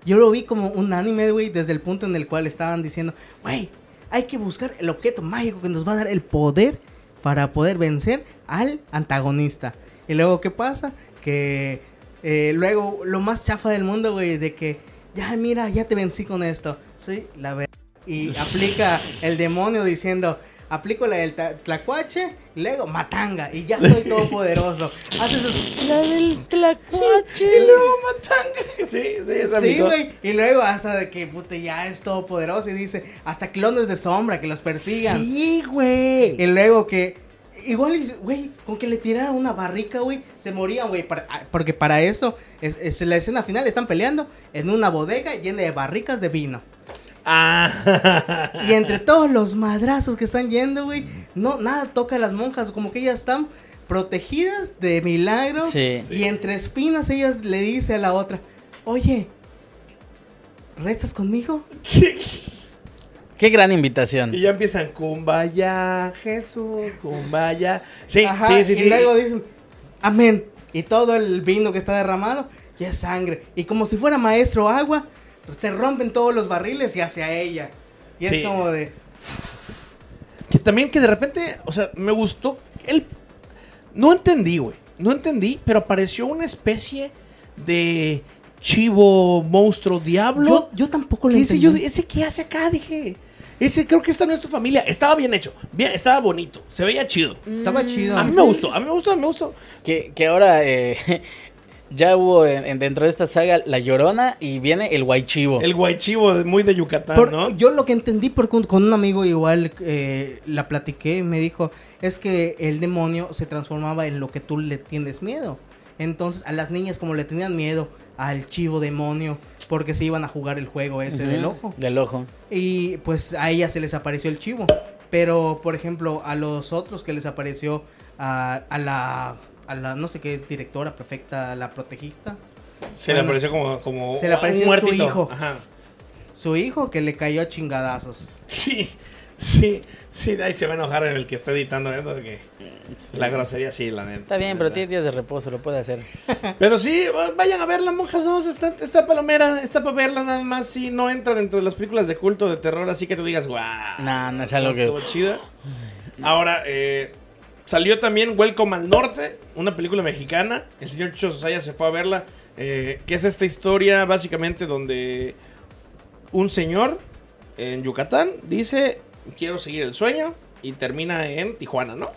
Yo lo vi como un anime, güey, desde el punto en el cual estaban diciendo, güey, hay que buscar el objeto mágico que nos va a dar el poder para poder vencer al antagonista. Y luego, ¿qué pasa? Que eh, luego lo más chafa del mundo, güey, de que, ya mira, ya te vencí con esto. Soy la verdad. Y *laughs* aplica el demonio diciendo, aplico la del tlacuache, luego matanga, y ya soy todopoderoso. *laughs* Haces esos... La del tlacuache. *laughs* Y luego Matanga. Sí, sí, es Sí, güey. Y luego hasta de que puta, ya es todopoderoso y dice, hasta clones de sombra que los persigan. Sí, güey. Y luego que. Igual, güey, con que le tiraran una barrica, güey, se morían, güey. ah, porque para eso, es, es la escena final, están peleando en una bodega llena de barricas de vino. Ah. Y entre todos los madrazos que están yendo, güey, no, nada toca a las monjas, como que ellas están protegidas de milagro. Sí. Y entre espinas, ellas le dice a la otra, oye, ¿rezas conmigo? *laughs* Qué gran invitación. Y ya empiezan, Kumbaya, Jesús, Kumbaya. Sí, Ajá, sí, sí, y sí. luego dicen, amén. Y todo el vino que está derramado ya es sangre. Y como si fuera maestro agua, pues, se rompen todos los barriles y hacia ella. Y Sí. es como de, Que también que de repente, o sea, me gustó. El... No entendí, güey. No entendí, pero apareció una especie de chivo, monstruo, diablo. yo, yo tampoco lo ¿Qué ese, entendí. yo, ¿Ese qué hace acá? Dije. Ese creo que esta no es tu familia. Estaba bien hecho. Bien, estaba bonito. Se veía chido. Estaba chido. A mí me gustó, a mí me gustó, a mí me gustó. Que, que ahora eh, *laughs* ya hubo en- en- dentro de esta saga La Llorona y viene el Guaychivo. El guaychivo muy de Yucatán, Por- ¿no? Yo lo que entendí por con, con un amigo igual eh, la platiqué y me dijo es que el demonio se transformaba en lo que tú le tienes miedo. Entonces a las niñas como le tenían miedo al chivo demonio porque se iban a jugar el juego ese del ojo. Del ojo. Y pues a ellas se les apareció el chivo. Pero por ejemplo a los otros que les apareció a, a la... A la, no sé qué es, directora, perfecta, la protegista. Se Bueno, le apareció como, como se le apareció un su hijo. Ajá. Su hijo que le cayó a chingadazos. Sí, sí, sí, ahí se va a enojar el que está editando eso. Que La grosería sí, la neta. Está bien, pero tiene días de reposo, lo puede hacer. *laughs* Pero sí, va- vayan a ver La Monja 2, está, está palomera, está para verla nada más, sí, no entra dentro de las películas de culto de terror, así que tú digas, guau. No, no es algo que- estuvo chida. Ahora, eh, salió también Welcome al Norte, una película mexicana, el señor Chucho Sosaya se fue a verla, eh, que es esta historia básicamente donde un señor en Yucatán dice, quiero seguir el sueño, y termina en Tijuana, ¿no?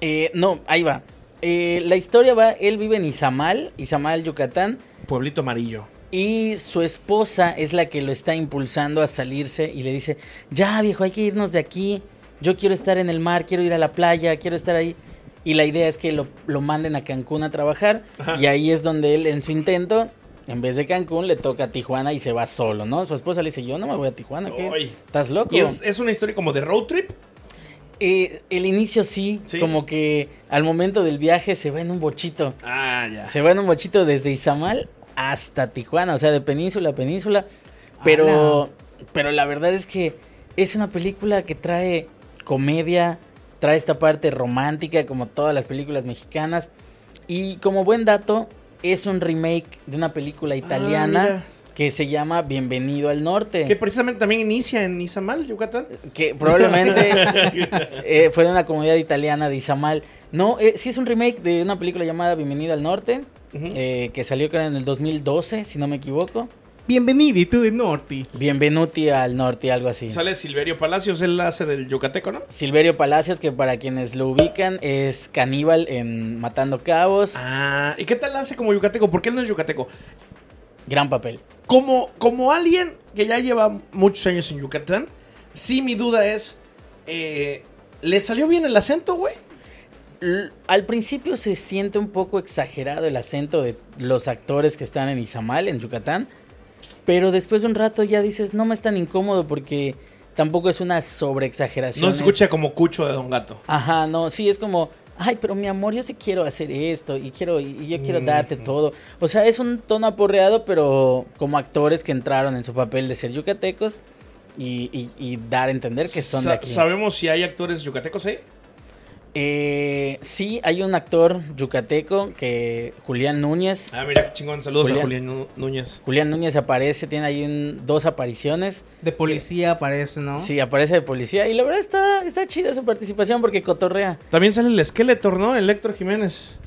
Eh, no, ahí va. Eh, la historia va, él vive en Izamal, Izamal, Yucatán, Pueblito Amarillo. y su esposa es la que lo está impulsando a salirse y le dice, ya viejo, hay que irnos de aquí, yo quiero estar en el mar, quiero ir a la playa, quiero estar ahí. Y la idea es que lo, lo manden a Cancún a trabajar Ajá. y ahí es donde él en su intento, en vez de Cancún, le toca a Tijuana y se va solo, ¿no? Su esposa le dice, yo no me voy a Tijuana, ¿qué? ¿Estás loco? Y es, es una historia como de road trip. Eh, el inicio sí, Sí. como que al momento del viaje se va en un bochito. Ah, ya. Se va en un bochito desde Izamal hasta Tijuana, o sea, de península a península. Pero, pero la verdad es que es una película que trae comedia, trae esta parte romántica como todas las películas mexicanas. Y como buen dato, es un remake de una película italiana Ah, mira. que se llama Bienvenido al Norte. Que precisamente también inicia en Izamal, Yucatán. que probablemente *laughs* eh, fue de una comunidad italiana de Izamal. No, eh, sí es un remake de una película llamada Bienvenido al Norte, eh, que salió creo en el 2012, si no me equivoco. Bienvenido to the norte. Bienvenuti al norte, algo así. Sale Silverio Palacios, él hace del yucateco, ¿no? Silverio Palacios, que para quienes lo ubican es caníbal en Matando Cabos. Ah, ¿y qué tal hace como yucateco? ¿Por qué él no es yucateco? Gran papel. Como, como alguien que ya lleva muchos años en Yucatán, sí mi duda es, eh, ¿le salió bien el acento, güey? Al principio se siente un poco exagerado el acento de los actores que están en Izamal, en Yucatán. Pero después de un rato ya dices, no me es tan incómodo porque tampoco es una sobreexageración. No se es- escucha como Cucho de Don Gato. Ajá, no, sí, es como, ay, pero mi amor, yo sí quiero hacer esto y quiero y yo quiero darte todo. O sea, es un tono aporreado, pero como actores que entraron en su papel de ser yucatecos y, y- y dar a entender que son de aquí. ¿Sabemos si hay actores yucatecos ahí? Eh, sí, hay un actor yucateco que Julián Núñez. Ah, mira qué chingón. Saludos a Julián. Julián Nú- Núñez. Julián Núñez aparece, tiene ahí un- dos apariciones. De policía parece, ¿no? Sí, aparece de policía y la verdad está, está chida su participación porque cotorrea. También sale el Skeletor, ¿no? El Héctor Jiménez.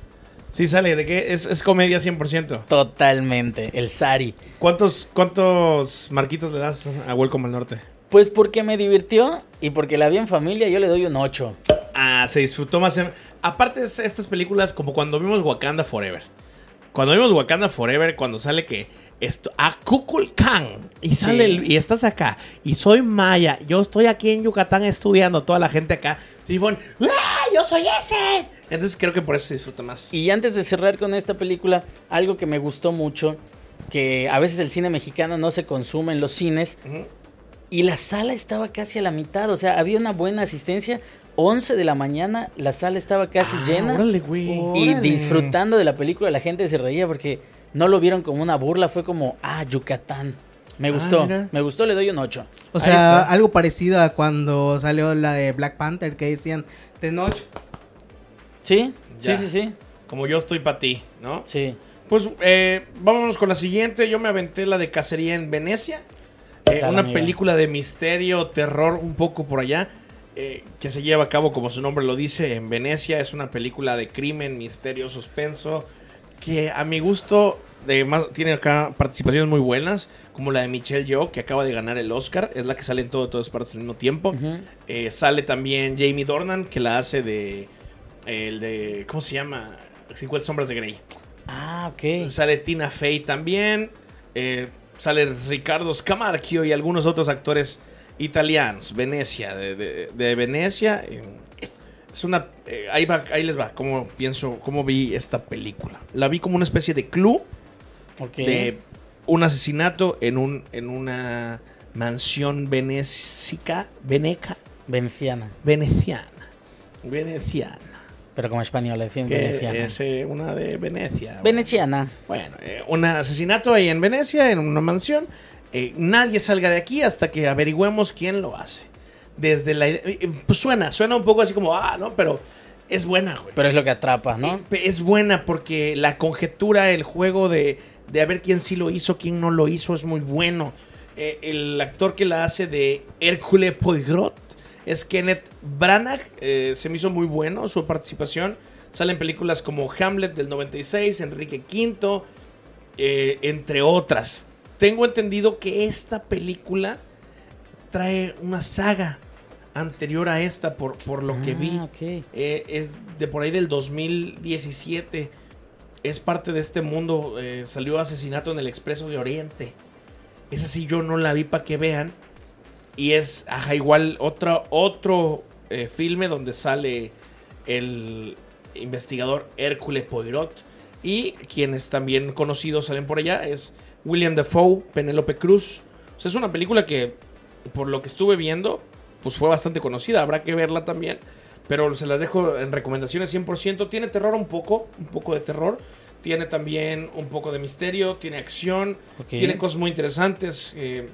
Sí sale, ¿de qué? Es, es comedia 100%. Totalmente, el Sari. ¿Cuántos, ¿Cuántos marquitos le das a Welcome al Norte? Pues porque me divirtió y porque la vi en familia, yo le doy un 8. Ah, se disfrutó más. en- Aparte, es- estas películas, como cuando vimos Wakanda Forever. Cuando vimos Wakanda Forever, cuando sale que esto, a Kukulkan y sale Sí. el- y estás acá y soy Maya, yo estoy aquí en Yucatán estudiando, toda la gente acá, sí fue un, ¡Ah, yo soy ese. Entonces creo que por eso se disfruta más. Y antes de cerrar con esta película, algo que me gustó mucho, que a veces el cine mexicano no se consume en los cines, y la sala estaba casi a la mitad, o sea, había una buena asistencia, 11 de la mañana, la sala estaba casi Ah, llena. órale, güey. Y Órale. disfrutando de la película, la gente se reía porque no lo vieron como una burla, fue como, ah, Yucatán. Me Ah, gustó, me gustó, le doy un 8. O Ahí sea, está. algo parecido a cuando salió la de Black Panther que decían de noche. ¿Sí? Ya. Sí, sí, sí. Como yo estoy para ti, ¿no? Sí. Pues eh, vámonos con la siguiente. Yo me aventé la de Cacería en Venecia. Eh, tal, una amiga? película de misterio, terror, un poco por allá. Eh, que se lleva a cabo, como su nombre lo dice, en Venecia. Es una película de crimen, misterio, suspenso. Que a mi gusto de más- tiene acá participaciones muy buenas. Como la de Michelle Yeoh, que acaba de ganar el Oscar. Es la que sale en todo, todas partes al mismo tiempo. Eh, sale también Jamie Dornan, que la hace de. El de. ¿Cómo se llama? 50 Sombras de Grey. Ah, ok. Sale Tina Fey también. eh, sale Ricardo Scamarcio y algunos otros actores italianos. Venecia, de, de- de Venecia. eh, es una. eh, ahí, va, ahí les va, cómo pienso, cómo vi esta película. La vi como una especie de club de un asesinato en, un, en una mansión venécica. Veneca. Veneciana. Veneciana. Veneciana. Pero como española, decían Que veneciana. es eh, una de Venecia. Veneciana. Bueno, eh, un asesinato ahí en Venecia, en una mansión. Eh, nadie salga de aquí hasta que averigüemos quién lo hace. Desde la ide- eh, pues suena, suena un poco así como, ah, no, pero es buena, güey. Pero es lo que atrapa, ¿no? Eh, Es buena porque la conjetura, el juego de, de a ver quién sí lo hizo, quién no lo hizo, es muy bueno. Eh, el actor que la hace de Hércule Poirot es Kenneth Branagh. Eh, se me hizo muy bueno su participación. Sale en películas como Hamlet del 96, Enrique V, eh, entre otras. Tengo entendido que esta película trae una saga anterior a esta por, por lo que Ah, vi. Eh, es de por ahí del 2017. Es parte de este mundo. eh, salió Asesinato en el Expreso de Oriente. Esa sí yo no la vi para que vean. Y es, ajá, igual otra, otro eh, filme donde sale el investigador Hércule Poirot. Y quienes también conocidos salen por allá es William Dafoe, Penélope Cruz. O sea, es una película que, por lo que estuve viendo, pues fue bastante conocida. Habrá que verla también. Pero se las dejo en recomendaciones 100%. Tiene terror un poco, un poco de terror. Tiene también un poco de misterio, tiene acción, tiene cosas muy interesantes. eh,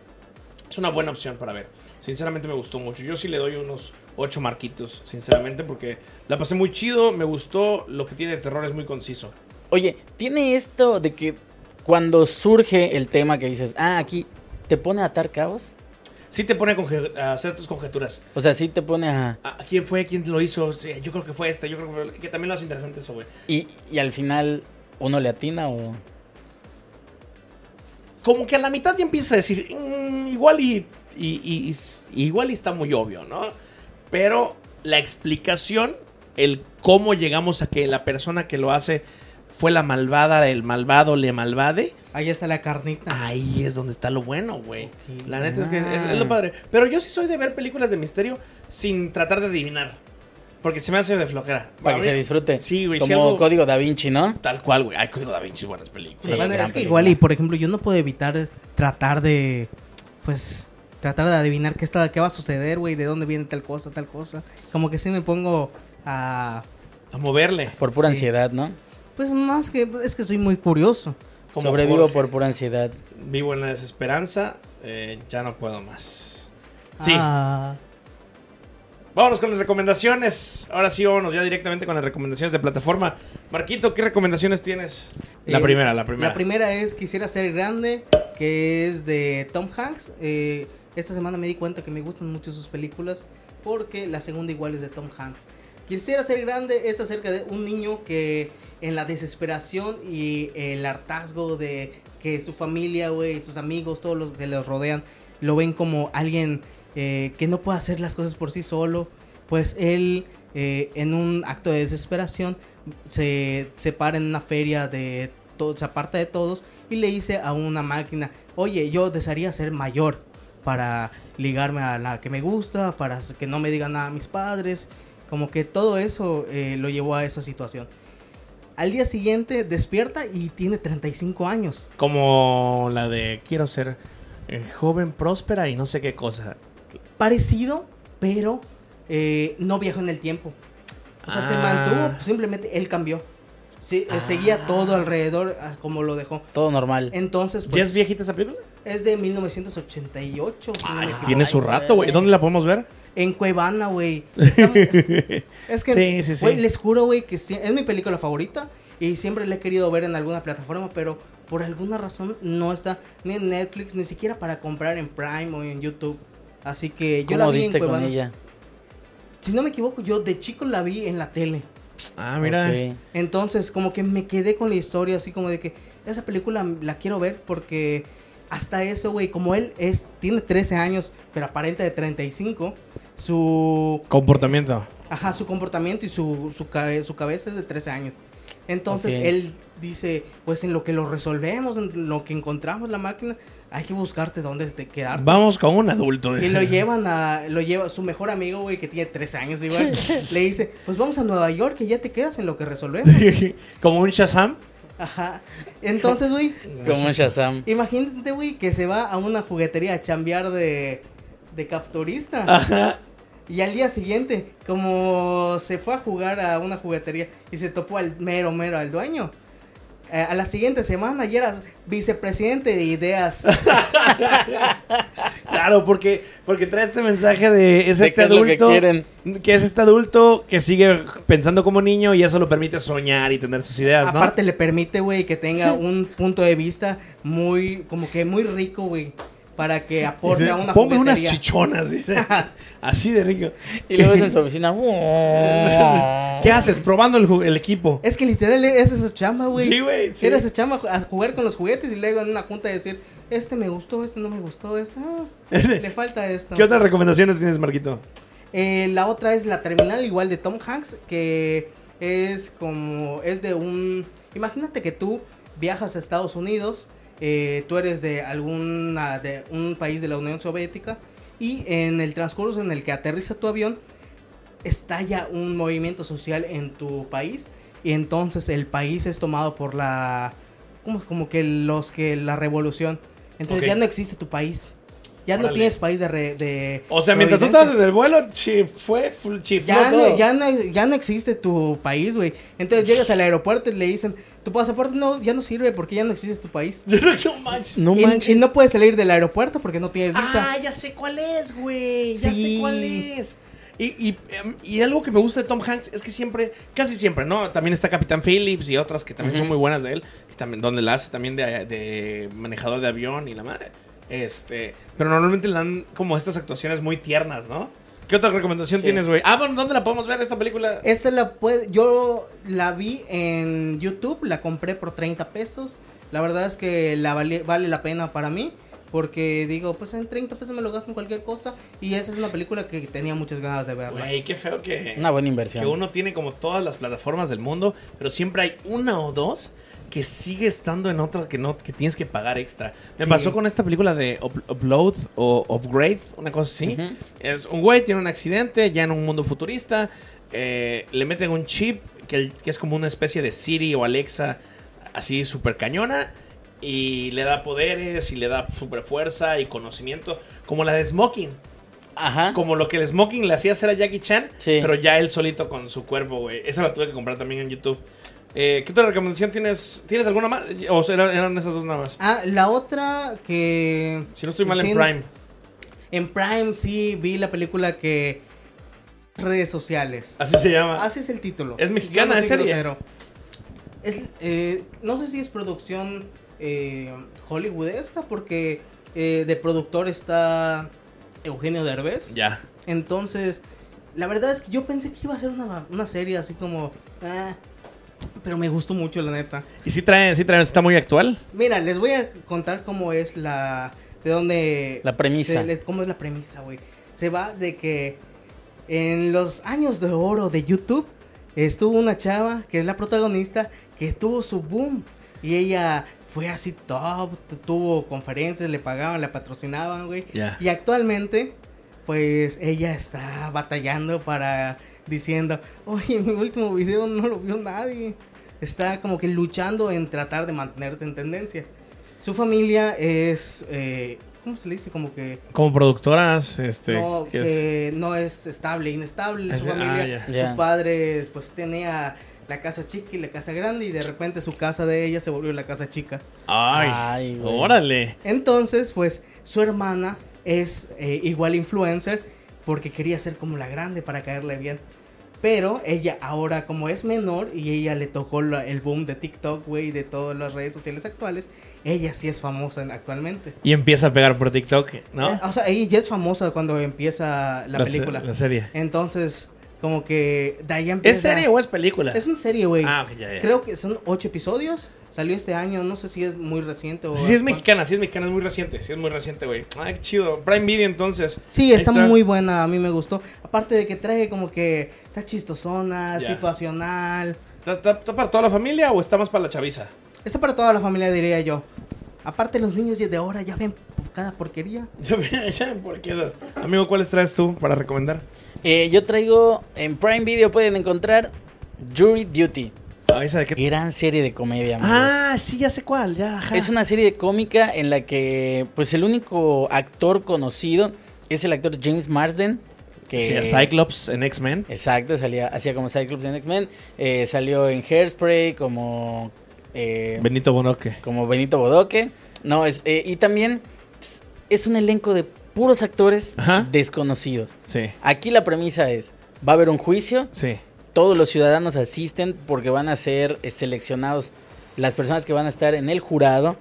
es una buena opción para ver. Sinceramente me gustó mucho. Yo sí le doy unos 8 marquitos, sinceramente, porque la pasé muy chido, me gustó. Lo que tiene de terror es muy conciso. Oye, tiene esto de que cuando surge el tema que dices, ah, aquí te pone a atar cabos. Sí te pone a, hacer tus conjeturas. O sea, sí te pone a. ¿A a quién fue? ¿Quién lo hizo? Sí, yo creo que fue esta. Yo creo que fue... Que también lo hace interesante eso, güey. Y, y al final uno le atina o. como que a la mitad ya empiezas a decir, "Mm, igual y, y- y- y- igual y está muy obvio, ¿no? Pero la explicación, el cómo llegamos a que la persona que lo hace fue la malvada, el malvado, le malvade, Ahí está la carnita. ahí es donde está lo bueno, güey. La neta es que es, es- Ah. es lo padre. Pero yo sí soy de ver películas de misterio sin tratar de adivinar. Porque se me hace de flojera. Para que mí- se disfrute. Sí, güey. Como si algo- Código Da Vinci, ¿no? Tal cual, güey. Hay Código Da Vinci, buenas películas. Sí, es que película. igual, y por ejemplo, yo no puedo evitar tratar de, pues, tratar de adivinar qué, está, qué va a suceder, güey, de dónde viene tal cosa, tal cosa. Como que sí me pongo a, A moverle. Por pura Sí. ansiedad, ¿no? Pues más que, es que soy muy curioso. Como Sobrevivo Jorge. por pura ansiedad. Vivo en la desesperanza. eh, ya no puedo más. Sí. Ah, Vámonos con las recomendaciones. Ahora sí, vámonos ya directamente con las recomendaciones de plataforma. Marquito, ¿qué recomendaciones tienes? La Eh, primera, la primera. La primera es Quisiera ser grande, que es de Tom Hanks. Eh, esta semana me di cuenta que me gustan mucho sus películas porque la segunda igual es de Tom Hanks. Quisiera ser grande es acerca de un niño que en la desesperación y el hartazgo de que su familia, güey, sus amigos, todos los que los rodean, lo ven como alguien eh, que no puede hacer las cosas por sí solo, pues él eh, en un acto de desesperación se, se para en una feria de todo, se aparta de todos y le dice a una máquina, oye, yo desearía ser mayor para ligarme a la que me gusta, para que no me digan nada a mis padres, como que todo eso eh, lo llevó a esa situación. Al día siguiente despierta y tiene 35 años. Como la de quiero ser eh, joven, próspera y no sé qué cosa. Parecido, pero eh, no viajó en el tiempo. O sea, se Ah. mantuvo, simplemente él cambió. Sí, eh, Seguía todo alrededor ah, como lo dejó. Todo normal. Entonces, ¿Ya pues, es viejita esa película? es de 1988. si no me Ay, tiene su rato, güey. ¿Dónde la podemos ver? En Cuevana, güey. *laughs* Está es que, Sí, sí, sí. güey, les juro, güey, que sí- es mi película favorita. Y siempre la he querido ver en alguna plataforma, pero por alguna razón no está ni en Netflix, ni siquiera para comprar en Prime o en YouTube. Así que yo la ¿Cómo vi diste en con Cuevana. ella? Si no me equivoco, yo de chico la vi en la tele. Ah, mira. Entonces, como que me quedé con la historia, así como de que esa película la quiero ver porque hasta eso, güey, como él es tiene 13 años, pero aparenta de 35, su Comportamiento. ajá, su comportamiento y su su, cabe- su cabeza es de 13 años. Entonces, él dice, pues en lo que lo resolvemos, en lo que encontramos la máquina, hay que buscarte dónde te quedar. Vamos con un adulto. Y lo llevan a, lo lleva su mejor amigo, güey, que tiene 13 años igual, le dice, pues vamos a Nueva York y ya te quedas en lo que resolvemos. *laughs* Como un Shazam. Ajá. Entonces, güey, Como un Shazam. imagínate, güey, que se va a una juguetería a chambear de, de capturista. Ajá. Y al día siguiente, como se fue a jugar a una juguetería y se topó al mero, mero, al dueño. eh, a la siguiente semana ya era vicepresidente de ideas. *laughs* Claro, porque, porque trae este mensaje de es ¿De este qué es lo que adulto quieren? que es este adulto que sigue pensando como niño y eso lo permite soñar y tener sus ideas, ¿no? Aparte le permite, güey, que tenga un punto de vista muy, como que muy rico, güey. Para que aporte a una Ponme unas chichonas, dice. *laughs* Así de rico. Y luego ves en su *laughs* oficina. ¿Qué haces? Probando el, equipo. Es que literal es esa chamba, güey. Sí, güey. sí. Era esa chamba a jugar con los juguetes y luego en una junta decir, este me gustó, este no me gustó, este ah, Ese- le falta esto. ¿Qué otras recomendaciones tienes, Marquito? Eh, la otra es la terminal igual de Tom Hanks, que es como, es de un, imagínate que tú viajas a Estados Unidos, eh, tú eres de alguna, de un país de la Unión Soviética y en el transcurso en el que aterriza tu avión, estalla un movimiento social en tu país y entonces el país es tomado por la, como, como que los que, la revolución. Entonces ya no existe tu país. Ya no tienes país de... re- de O sea, mientras tú estabas en el vuelo, chi- fue, full- chifló Ya todo. no, ya, no, ya no existe tu país, güey. Entonces llegas al aeropuerto y le dicen, tu pasaporte no, ya no sirve porque ya no existe tu país. *laughs* No manches. No y, manches. y no puedes salir del aeropuerto porque no tienes visa. Ah, ya sé cuál es, güey. Ya Sí. sé cuál es. Y, y, em, y algo que me gusta de Tom Hanks es que siempre, casi siempre, ¿no? También está Capitán Phillips y otras que también son muy buenas de él, que también, donde la hace también de, de manejador de avión y la madre. Este, pero normalmente le dan como estas actuaciones muy tiernas, ¿no? ¿Qué otra recomendación Sí. tienes, güey? Ah, bueno, ¿dónde la podemos ver esta película? Esta la puede, yo la vi en YouTube, la compré por 30 pesos. La verdad es que la vale, vale la pena para mí. Porque digo, pues en 30 pesos me lo gasto en cualquier cosa. Y esa es una película que tenía muchas ganas de verla. Güey, qué feo que, Una buena inversión. que uno tiene como todas las plataformas del mundo, pero siempre hay una o dos que sigue estando en otra que no que tienes que pagar extra. Me Sí. pasó con esta película de Up- Upload o Upgrade, una cosa así. Es un güey tiene un accidente ya en un mundo futurista, eh, le meten un chip que, es como una especie de Siri o Alexa así súper cañona y le da poderes y le da super fuerza y conocimiento como la de Smoking. Ajá. Como lo que el Smoking le hacía hacer a Jackie Chan, Sí. pero ya él solito con su cuerpo, güey. Esa la tuve que comprar también en YouTube. Eh, ¿Qué otra recomendación tienes? ¿Tienes alguna más? ¿O eran, eran esas dos nada más? Ah, la otra que... Si no estoy mal en Prime. En Prime sí vi la película que... Redes sociales. Así se llama. Así es el título. ¿Es mexicana, es serie? grosero. Es, eh, no sé si es producción eh, hollywoodesca porque eh, de productor está Eugenio Derbez. Ya. Entonces, la verdad es que yo pensé que iba a ser una, una serie así como... ah, pero me gustó mucho, la neta. ¿Y si traen, sí traen, está muy actual? Mira, les voy a contar cómo es la... De dónde... La premisa. se ¿Cómo es la premisa, güey? Se va de que en los años de oro de YouTube estuvo una chava que es la protagonista que tuvo su boom y ella fue así top, tuvo conferencias, le pagaban, le patrocinaban, güey. Ya. Y actualmente, pues ella está batallando para diciendo, oye, mi último video no lo vio nadie. Está como que luchando en tratar de mantenerse en tendencia. Su familia es, eh, ¿cómo se le dice? Como que Como productoras, este. no, ¿qué es? no es estable, inestable Es- su ah, familia. Su padre pues tenía la casa chica y la casa grande y de repente su casa de ella se volvió la casa chica. Ay, órale. Entonces, pues su hermana es eh, igual influencer porque quería ser como la grande para caerle bien. Pero ella ahora como es menor y ella le tocó la- el boom de TikTok, güey, de todas las redes sociales actuales, ella sí es famosa en- actualmente. Y empieza a pegar por TikTok, ¿no? Eh, o sea, ella ya es famosa cuando empieza la, película. La serie. Entonces, como que de ahí empieza... ¿Es serie o es película? Es una serie, güey. Ah, ok, ya, ya. Creo que son ocho episodios. Salió este año, no sé si es muy reciente o... Sí, es mexicana, sí es mexicana, es muy reciente, sí es muy reciente, güey. Ay, qué chido. Prime Video, entonces. Sí, está, muy buena, a mí me gustó. Aparte de que trae como que está chistosona, Ya. situacional. ¿Está, está- está para toda la familia o está más para la chaviza? Está para toda la familia, diría yo. Aparte los niños de ahora ya ven cada porquería. *laughs* Ya, ven, ya, ¿por qué esas? Amigo, ¿cuáles traes tú para recomendar? Eh, yo traigo en Prime Video pueden encontrar Jury Duty. Ah, ¿esa de qué? Gran serie de comedia. amigos. Ah, sí, ya sé cuál, ya. ajá. Es una serie de cómica en la que pues el único actor conocido es el actor James Marsden. Que Sí, Cyclops en X-Men. Exacto, salía, hacía como Cyclops en X-Men. eh, salió en Hairspray como, eh, Benito Bonoque. como Benito Bodoque. No, es, eh, y también ps, es un elenco de puros actores Ajá. desconocidos. Sí, Aquí la premisa es, va a haber un juicio, sí. todos los ciudadanos asisten porque van a ser eh, seleccionados las personas que van a estar en el jurado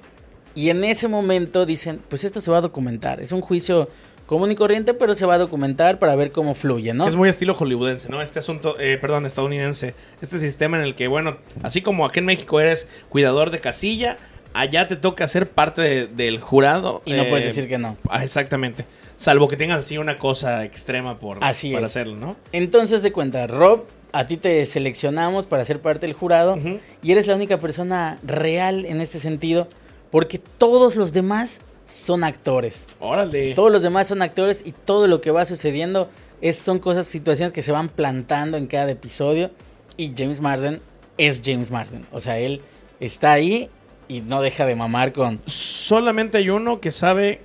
y en ese momento dicen, pues esto se va a documentar. Es un juicio común y corriente, pero se va a documentar para ver cómo fluye, ¿no? Es muy estilo hollywoodense, ¿no? Este asunto, eh, perdón, estadounidense. Este sistema en el que, bueno, así como aquí en México eres cuidador de casilla, allá te toca ser parte de- del jurado. Y no eh, puedes decir que no. ah, exactamente. Salvo que tengas así una cosa extrema por, Así para es. hacerlo, ¿no? Entonces de cuenta, Rob, a ti te seleccionamos para ser parte del jurado y eres la única persona real en este sentido porque todos los demás son actores. Órale. Todos los demás son actores y todo lo que va sucediendo es, son cosas, situaciones que se van plantando en cada episodio. Y James Marsden es James Marsden. O sea, él está ahí y no deja de mamar con... Solamente hay uno que sabe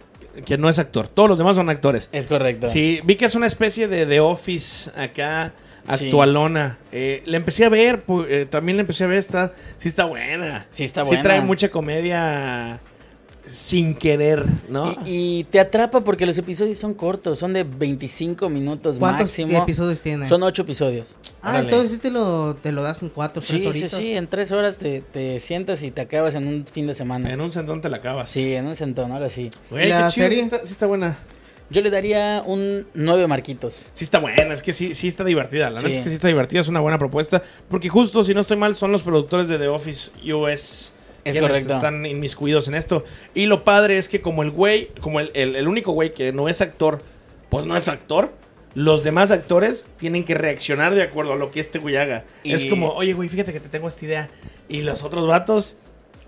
que no es actor. Todos los demás son actores. Es correcto. Sí, vi que es una especie de The Office acá, Sí. actualona. Eh, le empecé a ver, pu- eh, también le empecé a ver, está, sí está buena. Sí está Sí buena. trae mucha comedia sin querer, ¿no? Y, y te atrapa porque los episodios son cortos, son de 25 minutos ¿Cuántos máximo. episodios tiene? Son 8 episodios. Ah, Órale. entonces sí te lo, te lo das en cuatro, tres Sí, sí, horitas. sí, en 3 horas te, te sientas y te acabas en un fin de semana. En un centón te la acabas. Sí, en un centón, ahora sí. Güey, ¿La qué chido, serie? Sí está, sí está buena. Yo le daría un 9 marquitos. Sí está buena, es que sí, sí está divertida. La Sí. neta es que sí está divertida, es una buena propuesta. Porque justo, si no estoy mal, son los productores de The Office US Es quienes correcto. están inmiscuidos en esto. Y lo padre es que como el güey, como el, el- el único güey que no es actor, pues no es actor. Los demás actores tienen que reaccionar de acuerdo a lo que este güey haga. Y- Es como, oye, güey, fíjate que te tengo esta idea. Y los otros vatos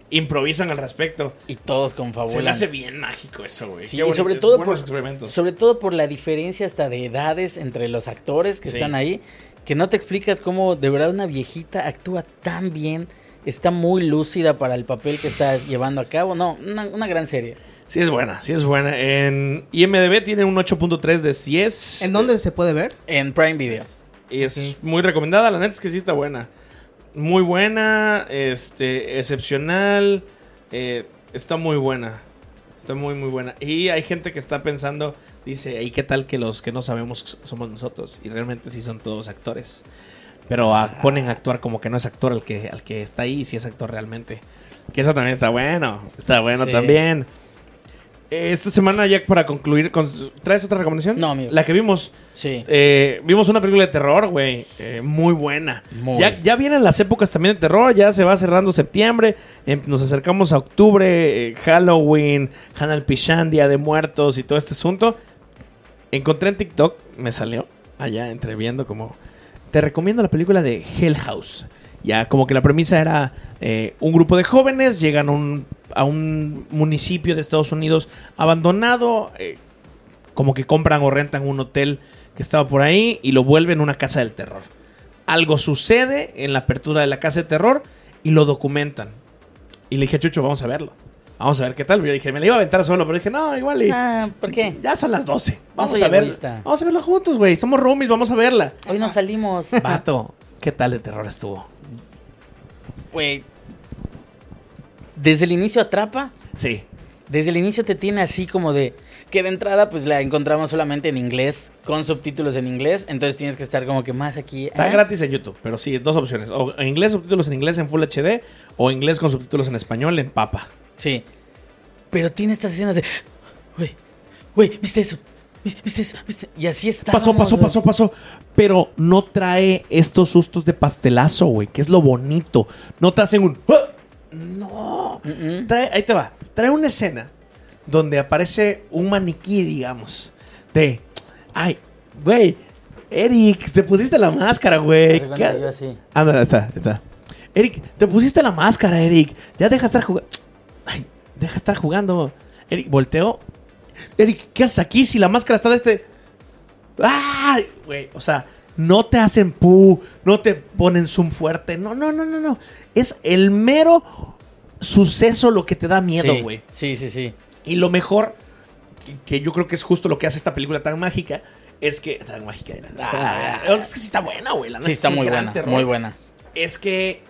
improvisan al respecto. Y todos Se confabulan. me hace bien mágico eso, güey. Sí, y sobre es todo, por, experimentos. sobre todo por la diferencia hasta de edades entre los actores que Sí. están ahí, que no te explicas cómo de verdad una viejita actúa tan bien, está muy lúcida para el papel que está llevando a cabo. No, una, una gran serie. Sí es buena, sí es buena. En IMDB tiene un 8.3 de 10. ¿En dónde se puede ver? En Prime Video. Y es muy recomendada, la neta es que sí está buena. Muy buena, este, excepcional, eh, está muy buena. Está muy, muy buena. Y hay gente que está pensando, dice, ¿y qué tal que los que no sabemos somos nosotros? Y realmente sí son todos actores. Pero a- ponen a actuar como que no es actor al que, al que está ahí, si es actor realmente. Que eso también está bueno, está bueno Sí. también. Esta semana, ya para concluir, con, ¿traes otra recomendación? No, amigo. La que vimos. Sí. Eh, vimos una película de terror, güey. eh, muy buena. Muy. Ya, ya vienen las épocas también de terror. Ya se va cerrando septiembre. em, nos acercamos a octubre. eh, Halloween. Hanal Pishan, Día de Muertos y todo este asunto. Encontré en TikTok. Me salió allá entreviendo como... Te recomiendo la película de Hell House. Ya como que la premisa era eh, un grupo de jóvenes llegan a un, municipio de Estados Unidos abandonado. eh, como que compran o rentan un hotel que estaba por ahí y lo vuelven una casa del terror. Algo sucede en la apertura de la casa de terror y lo documentan. Y le dije a Chucho, vamos a verlo. Vamos a ver qué tal. Yo dije, me la iba a aventar solo, pero dije, no, igual. Y Ah, ¿por qué? Ya son las 12. Vamos a verla. egoísta. Vamos a verla juntos, güey. Somos roomies, vamos a verla. Hoy no salimos. *laughs* Vato, ¿qué tal de terror estuvo? Güey. Desde el inicio atrapa. Sí. Desde el inicio te tiene así como de que de entrada pues la encontramos solamente en inglés, con subtítulos en inglés, entonces tienes que estar como que más aquí. Está ah, gratis en YouTube, pero sí, dos opciones. O inglés, subtítulos en inglés en Full HD, o inglés con subtítulos en español en papa. Sí. Pero tiene estas escenas de, güey, güey, ¿viste eso? ¿Viste, viste eso? ¿Viste? Y así está. Pasó, pasó, pasó, pasó. Pero no trae estos sustos de pastelazo, güey, que es lo bonito. No te hacen un... ¡Ah! No. Trae, ahí te va. Trae una escena donde aparece un maniquí, digamos. De... Ay, güey. Eric, te pusiste la máscara, güey. Yo ¿Qué- así. Anda, está, está. Eric, te pusiste la máscara, Eric. Ya deja de estar jugando. Ay, deja de estar jugando. Eric, volteo. Eric, ¿qué haces aquí si la máscara está de este? ¡Ay! Güey, o sea, no te hacen pu, no te ponen zoom fuerte. No, no, no, no, no. Es el mero suceso lo que te da miedo, güey. Sí, sí, sí. Y lo mejor, que, que yo creo que es justo lo que hace esta película tan mágica, es que. Tan mágica era. Ah, es que sí está buena, güey. Sí, es está muy buena, terror. muy buena. Es que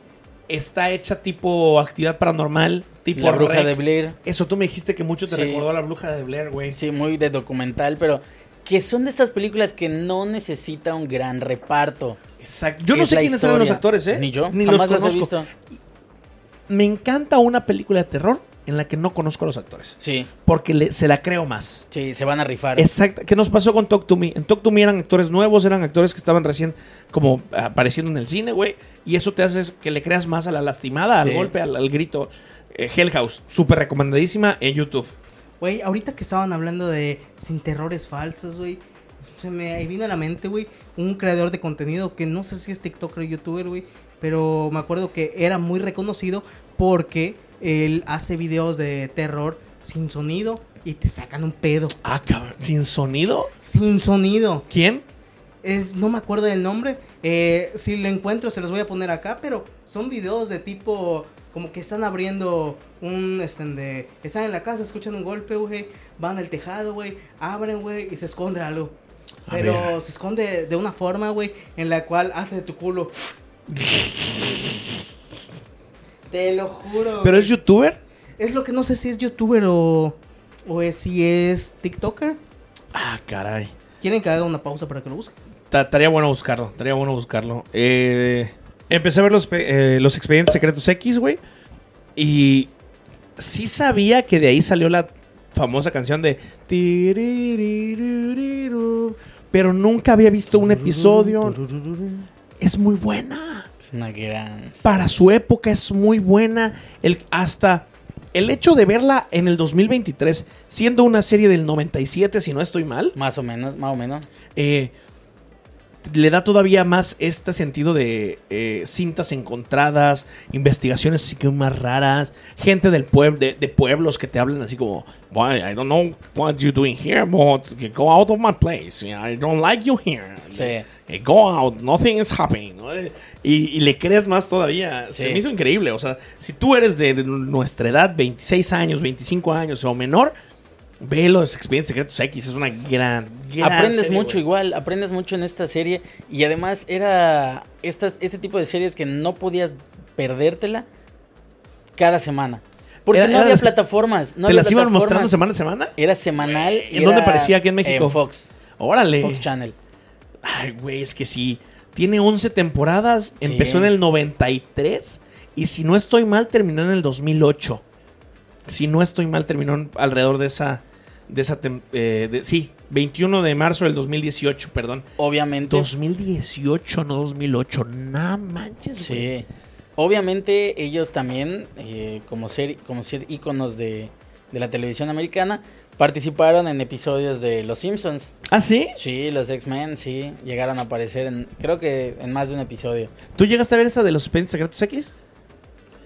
está hecha tipo actividad paranormal, tipo La bruja Rec. de Blair. Eso tú me dijiste que mucho te Sí. recordó a la bruja de Blair, güey. Sí, muy de documental, pero que son de estas películas que no necesita un gran reparto. Exacto. Yo no sé quiénes eran los historia. actores, ¿eh? Ni yo, Ni jamás los los he conozco. visto. Me encanta una película de terror en la que no conozco a los actores. Sí, Porque le- se la creo más. sí, se van a rifar. Exacto. ¿Qué nos pasó con Talk to Me? En Talk to Me eran actores nuevos, eran actores que estaban recién como apareciendo en el cine, güey. Y eso te hace que le creas más a la lastimada, al Sí. golpe, al, al grito. Eh, Hell House, súper recomendadísima en YouTube. Güey, ahorita que estaban hablando de sin terrores falsos, güey. Se me vino a la mente, güey, un creador de contenido que no sé si es TikToker o YouTuber, güey. Pero me acuerdo que era muy reconocido porque él hace videos de terror sin sonido y te sacan un pedo. Ah, cabrón. ¿Sin sonido? Sin sonido. ¿Quién? Es, no me acuerdo del nombre. Eh, si lo encuentro se los voy a poner acá, pero son videos de tipo como que están abriendo un este de están en la casa, escuchan un golpe, güey, van al tejado, güey, abren, güey, y se esconde algo. A Pero ver. se esconde de una forma, güey, en la cual hace de tu culo. *laughs* Te lo juro. ¿Pero güey. es youtuber? es lo que no sé si es youtuber o o es, si es TikToker. Ah, caray. ¿Quieren que haga una pausa para que lo busque? Ta- Estaría bueno buscarlo, estaría bueno buscarlo. Eh, empecé a ver los, eh, los expedientes secretos X, güey. Y sí sabía que de ahí salió la famosa canción de... Pero nunca había visto un episodio. Es muy buena. Es una gran. Para su época es muy buena. El, hasta el hecho de verla en el 2023, siendo una serie del 97, si no estoy mal, Más o menos, más o menos. eh, le da todavía más este sentido de eh, cintas encontradas, investigaciones así que más raras, gente del pueblo, de, de pueblos que te hablan así como, "Boy, I don't know what you're doing here, but go out of my place. I don't like you here. Sí. Eh, Go out, nothing is happening. ¿no? Y, y le crees más todavía. Se me hizo increíble. O sea, si tú eres de nuestra edad, 26 años, 25 años o menor, ve los Expedientes Secretos X. Es una gran, gran aprendes serie, mucho igual, aprendes mucho en esta serie. Y además era estas, este tipo de series que no podías perdértela cada semana. Porque Era- no era había las plataformas. No ¿Te había las iban mostrando semana a semana? Era semanal. ¿en dónde era aparecía aquí en México? En Fox. Órale. Fox Channel. Ay, güey, es que sí. Tiene 11 temporadas. Empezó en el 93. Y si no estoy mal, terminó en el 2008. Si no estoy mal, terminó alrededor de esa. De esa eh, de- sí, 21 de marzo del 2018, perdón. Obviamente. 2018, no 2008. No manches, güey. Sí. Obviamente ellos también, eh, como ser, como ser íconos de, de la televisión americana, participaron en episodios de Los Simpsons. ¿Ah, sí? Sí, los X-Men, sí, llegaron a aparecer en, creo que en más de un episodio. ¿Tú llegaste a ver esa de los Expedientes Secretos X?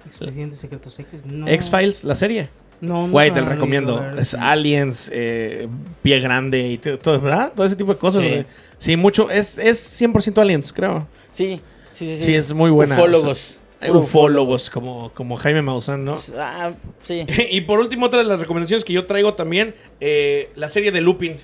Expedientes Secretos X. No. X-Files, la serie. No, Güey, te la recomiendo. Es Aliens, eh, Pie Grande y todo, ¿verdad? Todo ese tipo de cosas. Sí. güey. Sí, mucho. Es, es 100% Aliens, creo. Sí, sí, sí. Sí, es muy buena. Ufólogos. O sea, ufólogos, como, como Jaime Maussan, ¿no? Ah, sí. *laughs* y por último, otra de las recomendaciones que yo traigo también, eh, la serie de Lupin.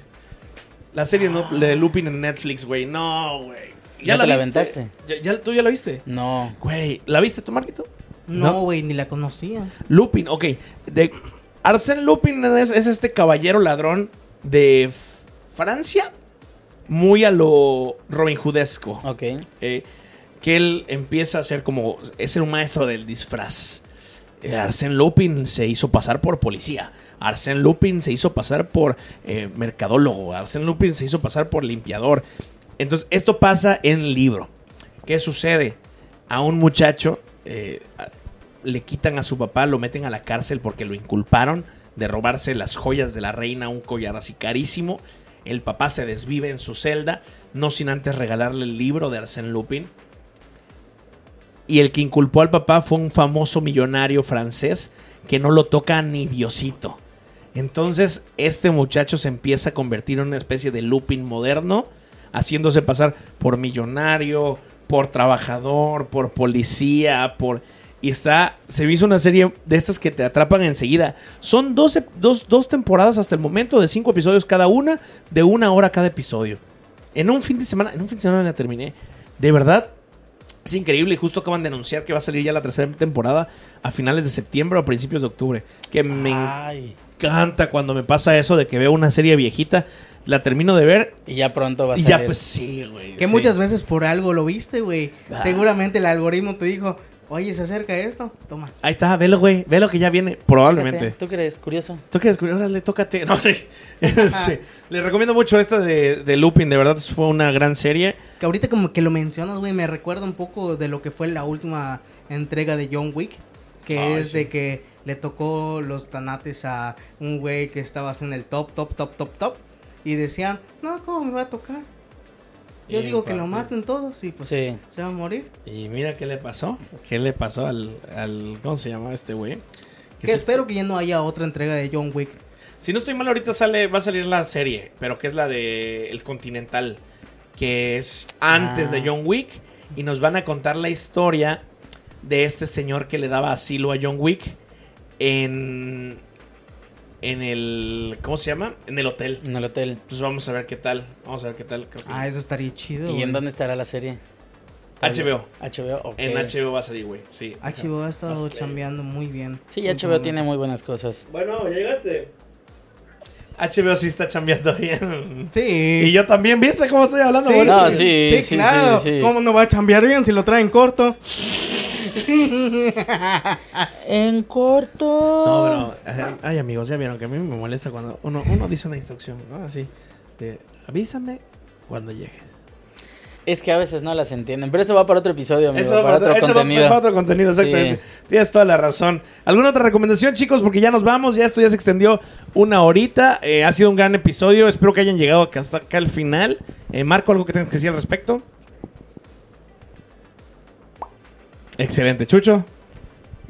La serie no- de Lupin en Netflix, güey. No, güey. ¿Ya te la viste? aventaste? ¿Ya, ya- tú ya la viste? No. Güey, ¿la viste tú, Marquito? No, güey, ni la conocía. Lupin, ok. De, Arsène Lupin es, es este caballero ladrón de Francia, muy a lo Robin Hoodesco. Ok. eh, que él empieza a ser como. Es un maestro del disfraz. Eh, Arsène Lupin se hizo pasar por policía. Arsène Lupin se hizo pasar por eh, mercadólogo. Arsène Lupin se hizo pasar por limpiador. Entonces, esto pasa en el libro. ¿Qué sucede? A un muchacho eh, le quitan a su papá, lo meten a la cárcel porque lo inculparon de robarse las joyas de la reina, un collar así carísimo. El papá se desvive en su celda, no sin antes regalarle el libro de Arsène Lupin. Y el que inculpó al papá fue un famoso millonario francés que no lo toca ni Diosito. Entonces, este muchacho se empieza a convertir en una especie de Lupin moderno, haciéndose pasar por millonario, por trabajador, por policía, por... Y está, se hizo una serie de estas que te atrapan enseguida. Son 12, dos, dos temporadas hasta el momento de cinco episodios cada una, de una hora cada episodio. En un fin de semana, en un fin de semana la terminé. De verdad, es increíble y justo acaban de anunciar que va a salir ya la tercera temporada a finales de septiembre o a principios de octubre. Que me Ay. encanta cuando me pasa eso de que veo una serie viejita, la termino de ver Y ya pronto va a y salir. ya pues sí, güey. Que sí. muchas veces por algo lo viste, güey. Ah. Seguramente el algoritmo te dijo, oye, se acerca esto, toma. Ahí está, velo, güey. Velo que ya viene, probablemente. Fíjate, ¿Tú crees? Curioso. ¿Tú qué descubrió? Órale, tócate. No sé. *laughs* Sí. Le recomiendo mucho esta de, de Lupin, de verdad fue una gran serie. Que ahorita como que lo mencionas, güey, me recuerda un poco de lo que fue la última entrega de John Wick. Que Ay, es sí. de que le tocó los tanates a un güey que estaba en el top, top, top, top, top. Y decían, no, ¿cómo me va a tocar? Yo Y digo que lo maten todos y pues Sí. se va a morir. Y mira qué le pasó. ¿Qué le pasó al. al ¿Cómo se llama este güey? Que se- espero que ya no haya otra entrega de John Wick. Si no estoy mal, ahorita sale, va a salir la serie, pero que es la de El Continental, que es antes Ah. de John Wick, y nos van a contar la historia de este señor que le daba asilo a John Wick en en el ¿cómo se llama? En el hotel. En el hotel. Pues vamos a ver qué tal, vamos a ver qué tal. creo que- Ah, eso estaría chido. ¿Y güey. en dónde estará la serie? HBO. HBO, ok. En HBO va a salir, güey. Sí. HBO ha estado Hasta- chambeando muy bien. Sí, HBO tiene muy buenas cosas. Bueno, llegaste. HBO sí está chambeando bien. Sí. Y yo también, ¿viste cómo estoy hablando? Sí, Bueno, No, sí, sí, sí, claro. sí. ¿Cómo no va a chambear bien si lo traen corto? En corto. No, pero, eh, ay amigos, ya vieron que a mí me molesta cuando uno, uno dice una instrucción, ¿no? Así, de, avísame cuando llegue. Es que a veces no las entienden, pero eso va para otro episodio, amigo, Eso va para, otro eso va contenido. para otro contenido, exactamente. Sí. Tienes toda la razón. ¿Alguna otra recomendación, chicos? Porque ya nos vamos, ya esto ya se extendió una horita. Eh, ha sido un gran episodio. Espero que hayan llegado hasta acá al final. Eh, Marco, ¿algo que tengas que decir al respecto? Excelente, Chucho.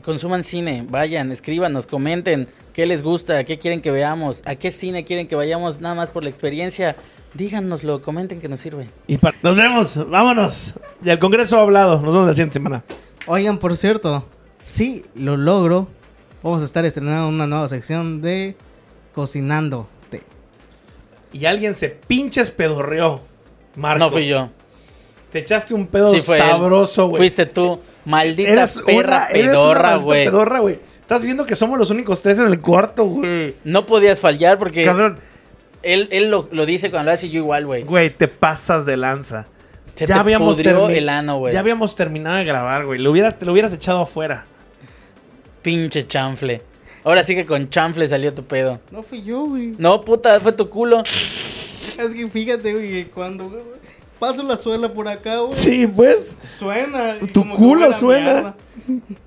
Consuman cine, vayan, escríbanos, comenten qué les gusta, qué quieren que veamos, a qué cine quieren que vayamos nada más por la experiencia. Díganoslo, comenten que nos sirve. Y nos vemos, vámonos. Y el Congreso ha hablado. Nos vemos la siguiente semana. Oigan, por cierto, si lo logro, vamos a estar estrenando una nueva sección de Cocinando. Y alguien se pinches pedorreó. Marco. No fui yo. Te echaste un pedo Sí sabroso, güey. Fuiste tú, maldita Eres perra una- pedorra, maldita güey. pedorra, güey. Estás viendo que somos los únicos tres en el cuarto, güey. No podías fallar porque Cabrón, él, él lo, lo dice cuando lo hace y yo igual, güey. güey, te pasas de lanza. Se te pudrió termi- el ano, güey. Ya habíamos terminado de grabar, güey. Lo hubieras, te lo hubieras echado afuera. Pinche chanfle. Ahora sí que con chanfle salió tu pedo. No fui yo, güey. No, puta, fue tu culo. Es que fíjate, güey, que cuando paso la suela por acá, güey. Sí, pues. Suena. Tu culo suena. mierda. *laughs*